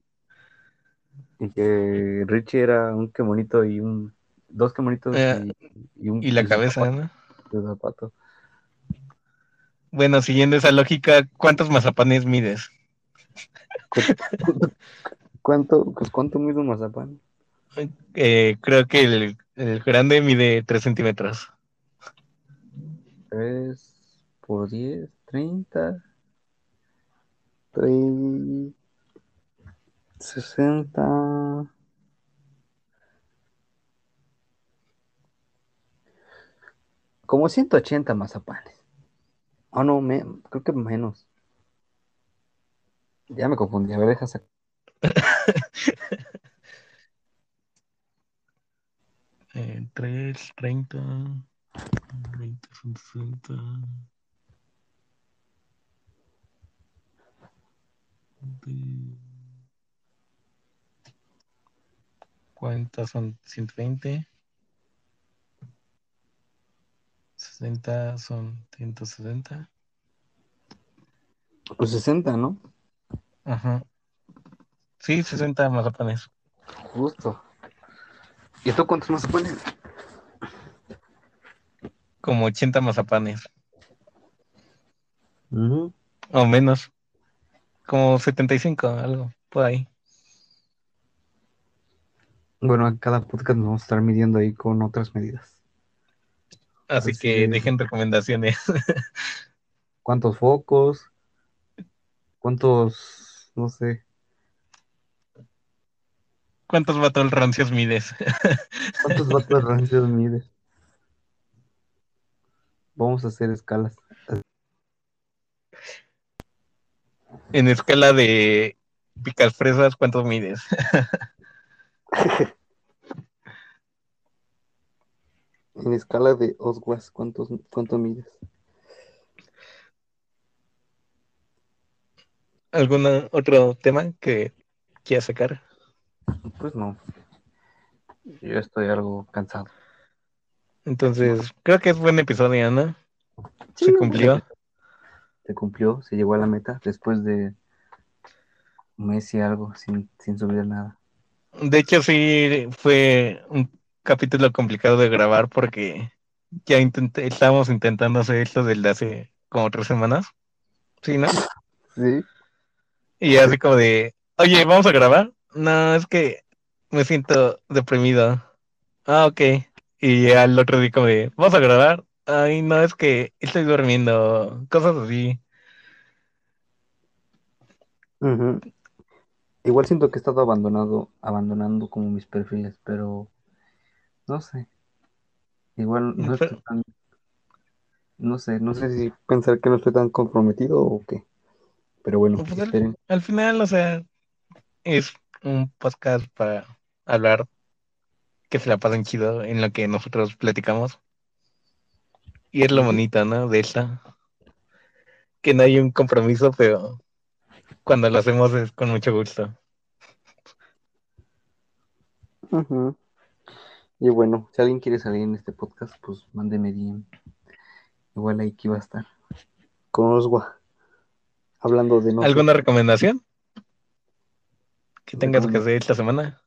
Y que Richie era un que monito y un. Dos que monitos Eh, y, y un. Y la cabeza, ¿no? sus zapatos. Bueno, siguiendo esa lógica, ¿cuántos mazapanes mides? ¿Cuánto, cuánto, pues, cuánto mide un mazapán? Eh, creo que el, el grande mide 3 centímetros. 3 por 10, 30, 3, 60. Como 180 mazapanes. Oh, no, me, creo que menos. Ya me confundí. A ver, deja sacar. Eh, 3, 30, 20, 60. de- ¿Cuántas son? 120. 60 son 160. Pues 60, ¿no? Ajá. Sí, 60 mazapanes. Justo. ¿Y tú cuántos mazapanes? Como 80 mazapanes. Ujú. O menos. Como 75, algo. Por ahí. Bueno, en cada podcast nos vamos a estar midiendo ahí con otras medidas. Así que dejen recomendaciones. ¿Cuántos focos? ¿Cuántos, no sé, ¿Cuántos battle rancios mides? cuántos vatos rancios mides? Vamos a hacer escalas. En escala de picas fresas, ¿cuántos mides? En escala de Oswas, ¿cuántos, cuánto mides? ¿Algún otro tema que quieras sacar? Pues no. Yo estoy algo cansado. Entonces, creo que es buen episodio, ¿no? Sí, Se cumplió. Se cumplió, se llegó a la meta después de un mes y algo sin, sin subir nada. De hecho, sí fue un capítulo complicado de grabar porque ya intenté, estábamos intentando hacer esto desde hace como tres semanas. ¿Sí, no? Sí. Y así como de, oye, ¿vamos a grabar? No, es que me siento deprimido. Ah, ok. Y al otro día como de, ¿vamos a grabar? Ay, no, es que estoy durmiendo. Cosas así. Ujú. Igual siento que he estado abandonado, abandonando como mis perfiles, pero no sé. Igual no Pero- estoy tan, no sé, no sé si pensar que no estoy tan comprometido o qué. Pero bueno, Pues al- esperen. Al final, o sea, es un podcast para hablar que se la pasen chido en lo que nosotros platicamos. Y es lo bonito, ¿no? De esta. Que no hay un compromiso, pero cuando lo hacemos es con mucho gusto. Y bueno, si alguien quiere salir en este podcast, pues mándeme DM. Igual ahí que iba a estar. Con Oswa. Hablando de no ¿Alguna recomendación que tengas que hacer esta semana?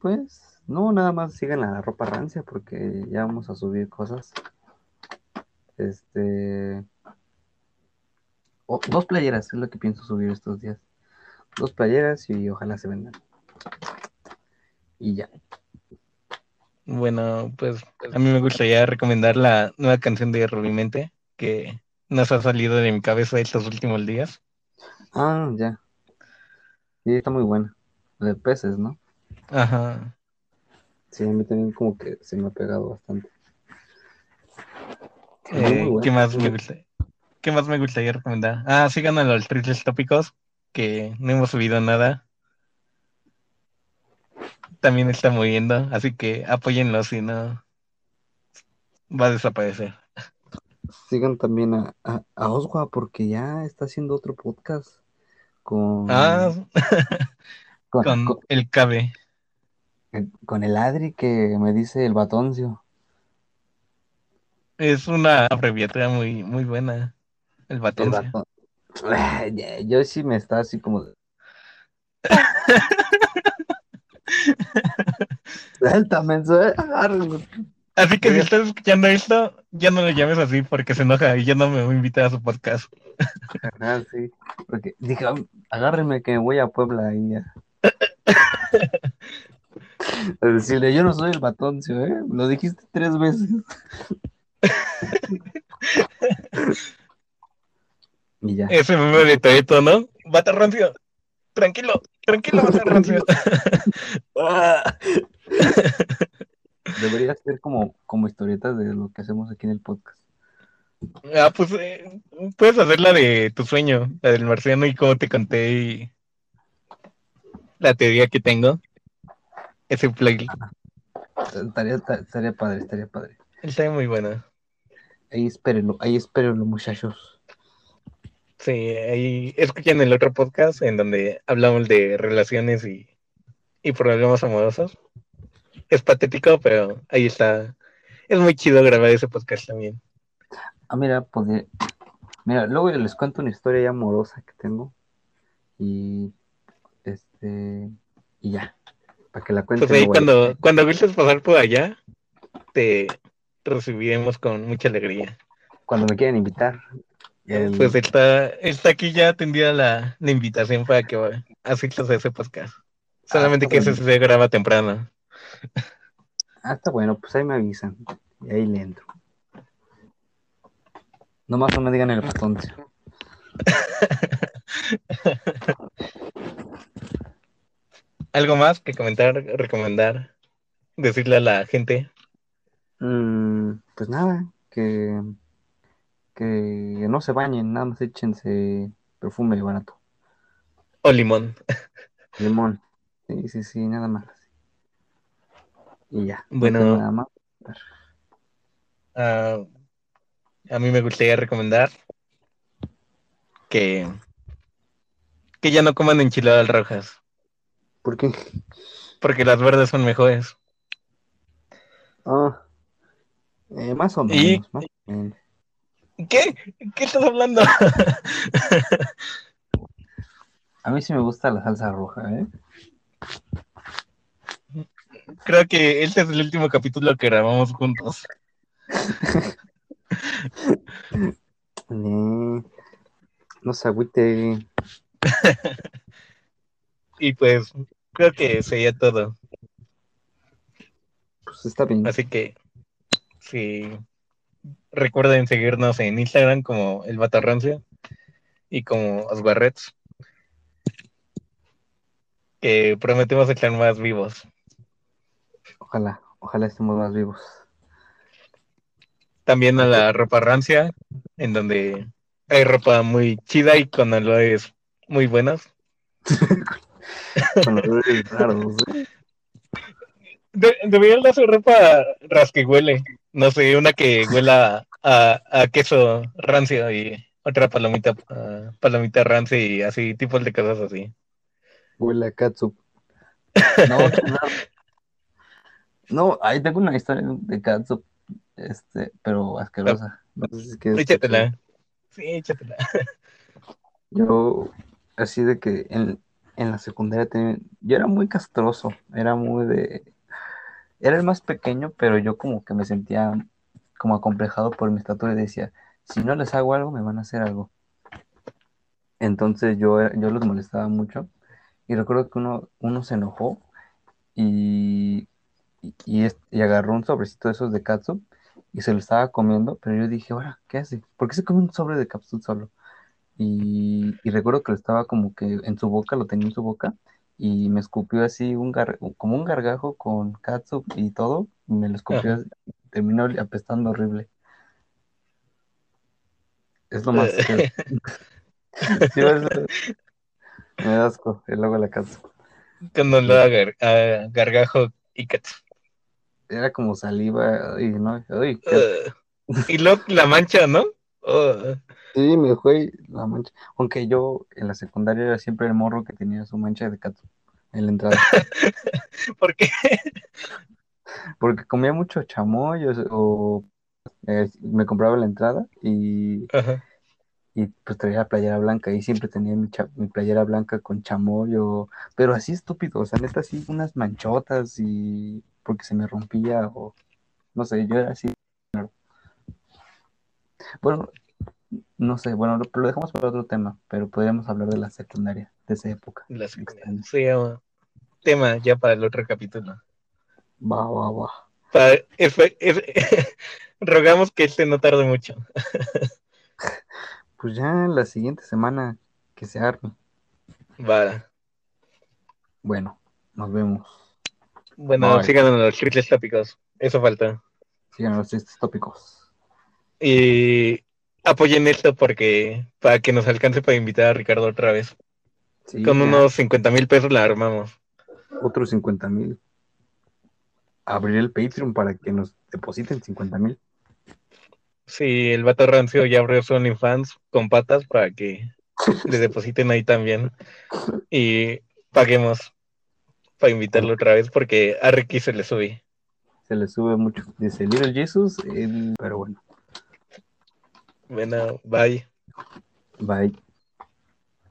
Pues, no, nada más sigan la ropa rancia porque ya vamos a subir cosas. Este. o- dos playeras es lo que pienso subir estos días. Dos playeras y ojalá se vendan. Y ya. Bueno, pues a mí me gustaría recomendar la nueva canción de Rubimente que nos ha salido de mi cabeza estos últimos días. Ah, ya. Sí, está muy buena. La de peces, ¿no? Ajá. Sí, a mí también como que se me ha pegado bastante. Eh, buena. ¿qué más me gusta? ¿Qué más me gustaría recomendar? Ah, sigan a los tristes tópicos, que no hemos subido nada. También está moviendo, así que apóyenlo, si no va a desaparecer. Sigan también a, a, a Oswa porque ya está haciendo otro podcast con, Ah, con, con con- el cabe. con el Adri que me dice el batoncio. Es una abreviatura muy, muy buena. El batoncio. batón. Ya, Yo sí me está así como. Así que si estás escuchando esto, ya no lo llames así porque se enoja y ya no me va a invitar a su podcast. Ah, sí. Porque dije, "Ah, agárrenme que me voy a Puebla y ya. A decirle, yo no soy el batoncio, ¿eh? Lo dijiste tres veces. y ya. Ese meme de Toreto, ¿no? Bata rancio. Tranquilo, tranquilo, bata rancio. Ah. Debería ser como, como historietas de lo que hacemos aquí en el podcast. Ah, pues eh, puedes hacer la de tu sueño, la del marciano y cómo te conté y la teoría que tengo. Ese play Estaría, estaría padre, estaría padre. está muy bueno. Ahí espérenlo, ahí espérenlo, muchachos. Sí, ahí escuchan el otro podcast en donde hablamos de relaciones y, y problemas amorosos. Es patético, pero ahí está. Es muy chido grabar ese podcast también. Ah, mira, podría- Mira, luego les cuento una historia ya amorosa que tengo. Y. Este. Y ya. Para que la cuenten. Pues ahí no cuando, cuando gustes pasar por allá, te recibiremos con mucha alegría. cuando me quieran invitar. El- Pues está, está aquí ya atendida la, la invitación para que asistas a ese podcast. Solamente está que ese se graba temprano. Ah, está bueno, pues ahí me avisan. Y ahí le entro. Nomás no me digan el batoncio. ¿Algo más que comentar, recomendar, decirle a la gente? Mm, pues nada, que. Que no se bañen, nada más échense perfume barato. O limón. Limón. Sí, sí, sí, nada más. Y ya. no Bueno. nada más. Ah, a mí me gustaría recomendar que, que ya no coman enchiladas rojas, ¿Por qué? porque las verdes son mejores. Ah, eh, más o Y- menos, más o menos. ¿Qué? ¿Qué estás hablando? A mí sí me gusta la salsa roja, ¿eh? Creo que este es el último capítulo que grabamos juntos. Eh, no se agüite. Y pues creo que sería todo. Pues está bien. Así que sí, recuerden seguirnos en Instagram como El Batarrancio y como Osbarrets. Que prometemos estar más vivos. Ojalá, ojalá estemos más vivos. También a la ropa rancia, en donde hay ropa muy chida y con olores muy buenos. Con olores raros, ¿eh? De- deberían hacer ropa rasquehuele. No sé, una que huela a, a queso rancio y otra palomita, ah, palomita rancia y así, tipos de cosas así. Huele a catsup. No, no. Ahí tengo una historia de catsup, este, pero asquerosa. No sé si Échatela. Sí, échatela. Yo, así de que en, en la secundaria tenía- yo era muy castroso, era muy de, era el más pequeño, pero yo como que me sentía como acomplejado por mi estatura y decía, si no les hago algo, me van a hacer algo. Entonces yo, yo los molestaba mucho y recuerdo que uno, uno se enojó y, y, y, agarró un sobrecito de esos de katsu y se lo estaba comiendo, pero yo dije, ahora, ¿qué hace? ¿Por qué se come un sobre de katsu solo? Y, y, recuerdo que lo estaba como que en su boca, lo tenía en su boca y me escupió así un gar, como un gargajo con katsu y todo, me lo escupió, así, terminó apestando horrible. Es lo más que... sí, me da asco el agua de la katsu. Cuando lo uh, gargajo y katsu. Era como saliva y no, uh, y luego la mancha, ¿no? Uh. Sí, me fue la mancha. Aunque yo en la secundaria era siempre el morro que tenía su mancha de katsu en la entrada. ¿Por qué? Porque comía mucho chamoy o, o eh, me compraba la entrada y, Ajá. Y pues traía la playera blanca y siempre tenía mi, cha, mi playera blanca con chamoy o... Pero así estúpido, o sea, neta así unas manchotas y porque se me rompía o no sé, yo era así. Bueno, no sé, bueno, lo, lo, dejamos para otro tema, pero podríamos hablar de la secundaria, de esa época. La secundaria. Sí, tema ya para el otro capítulo. Va, va, va. Para, es, es, rogamos que este no tarde mucho. pues ya la siguiente semana que se arme. Va. Bueno, nos vemos. Bueno, Bye. sigan en los tristes tópicos. Eso falta. Sigan en los tristes tópicos. Y apoyen esto porque para que nos alcance para invitar a Ricardo otra vez. Sí, Con ya. unos 50 mil pesos la armamos. Otros 50 mil. Abrir el Patreon para que nos depositen 50 mil. Sí, el vato rancio ya abrió su OnlyFans con patas para que le depositen ahí también. Y paguemos para invitarlo otra vez porque a Ricky se le sube. Se le sube mucho. Dice Little Jesus, el... pero bueno. Bueno, bye. Bye.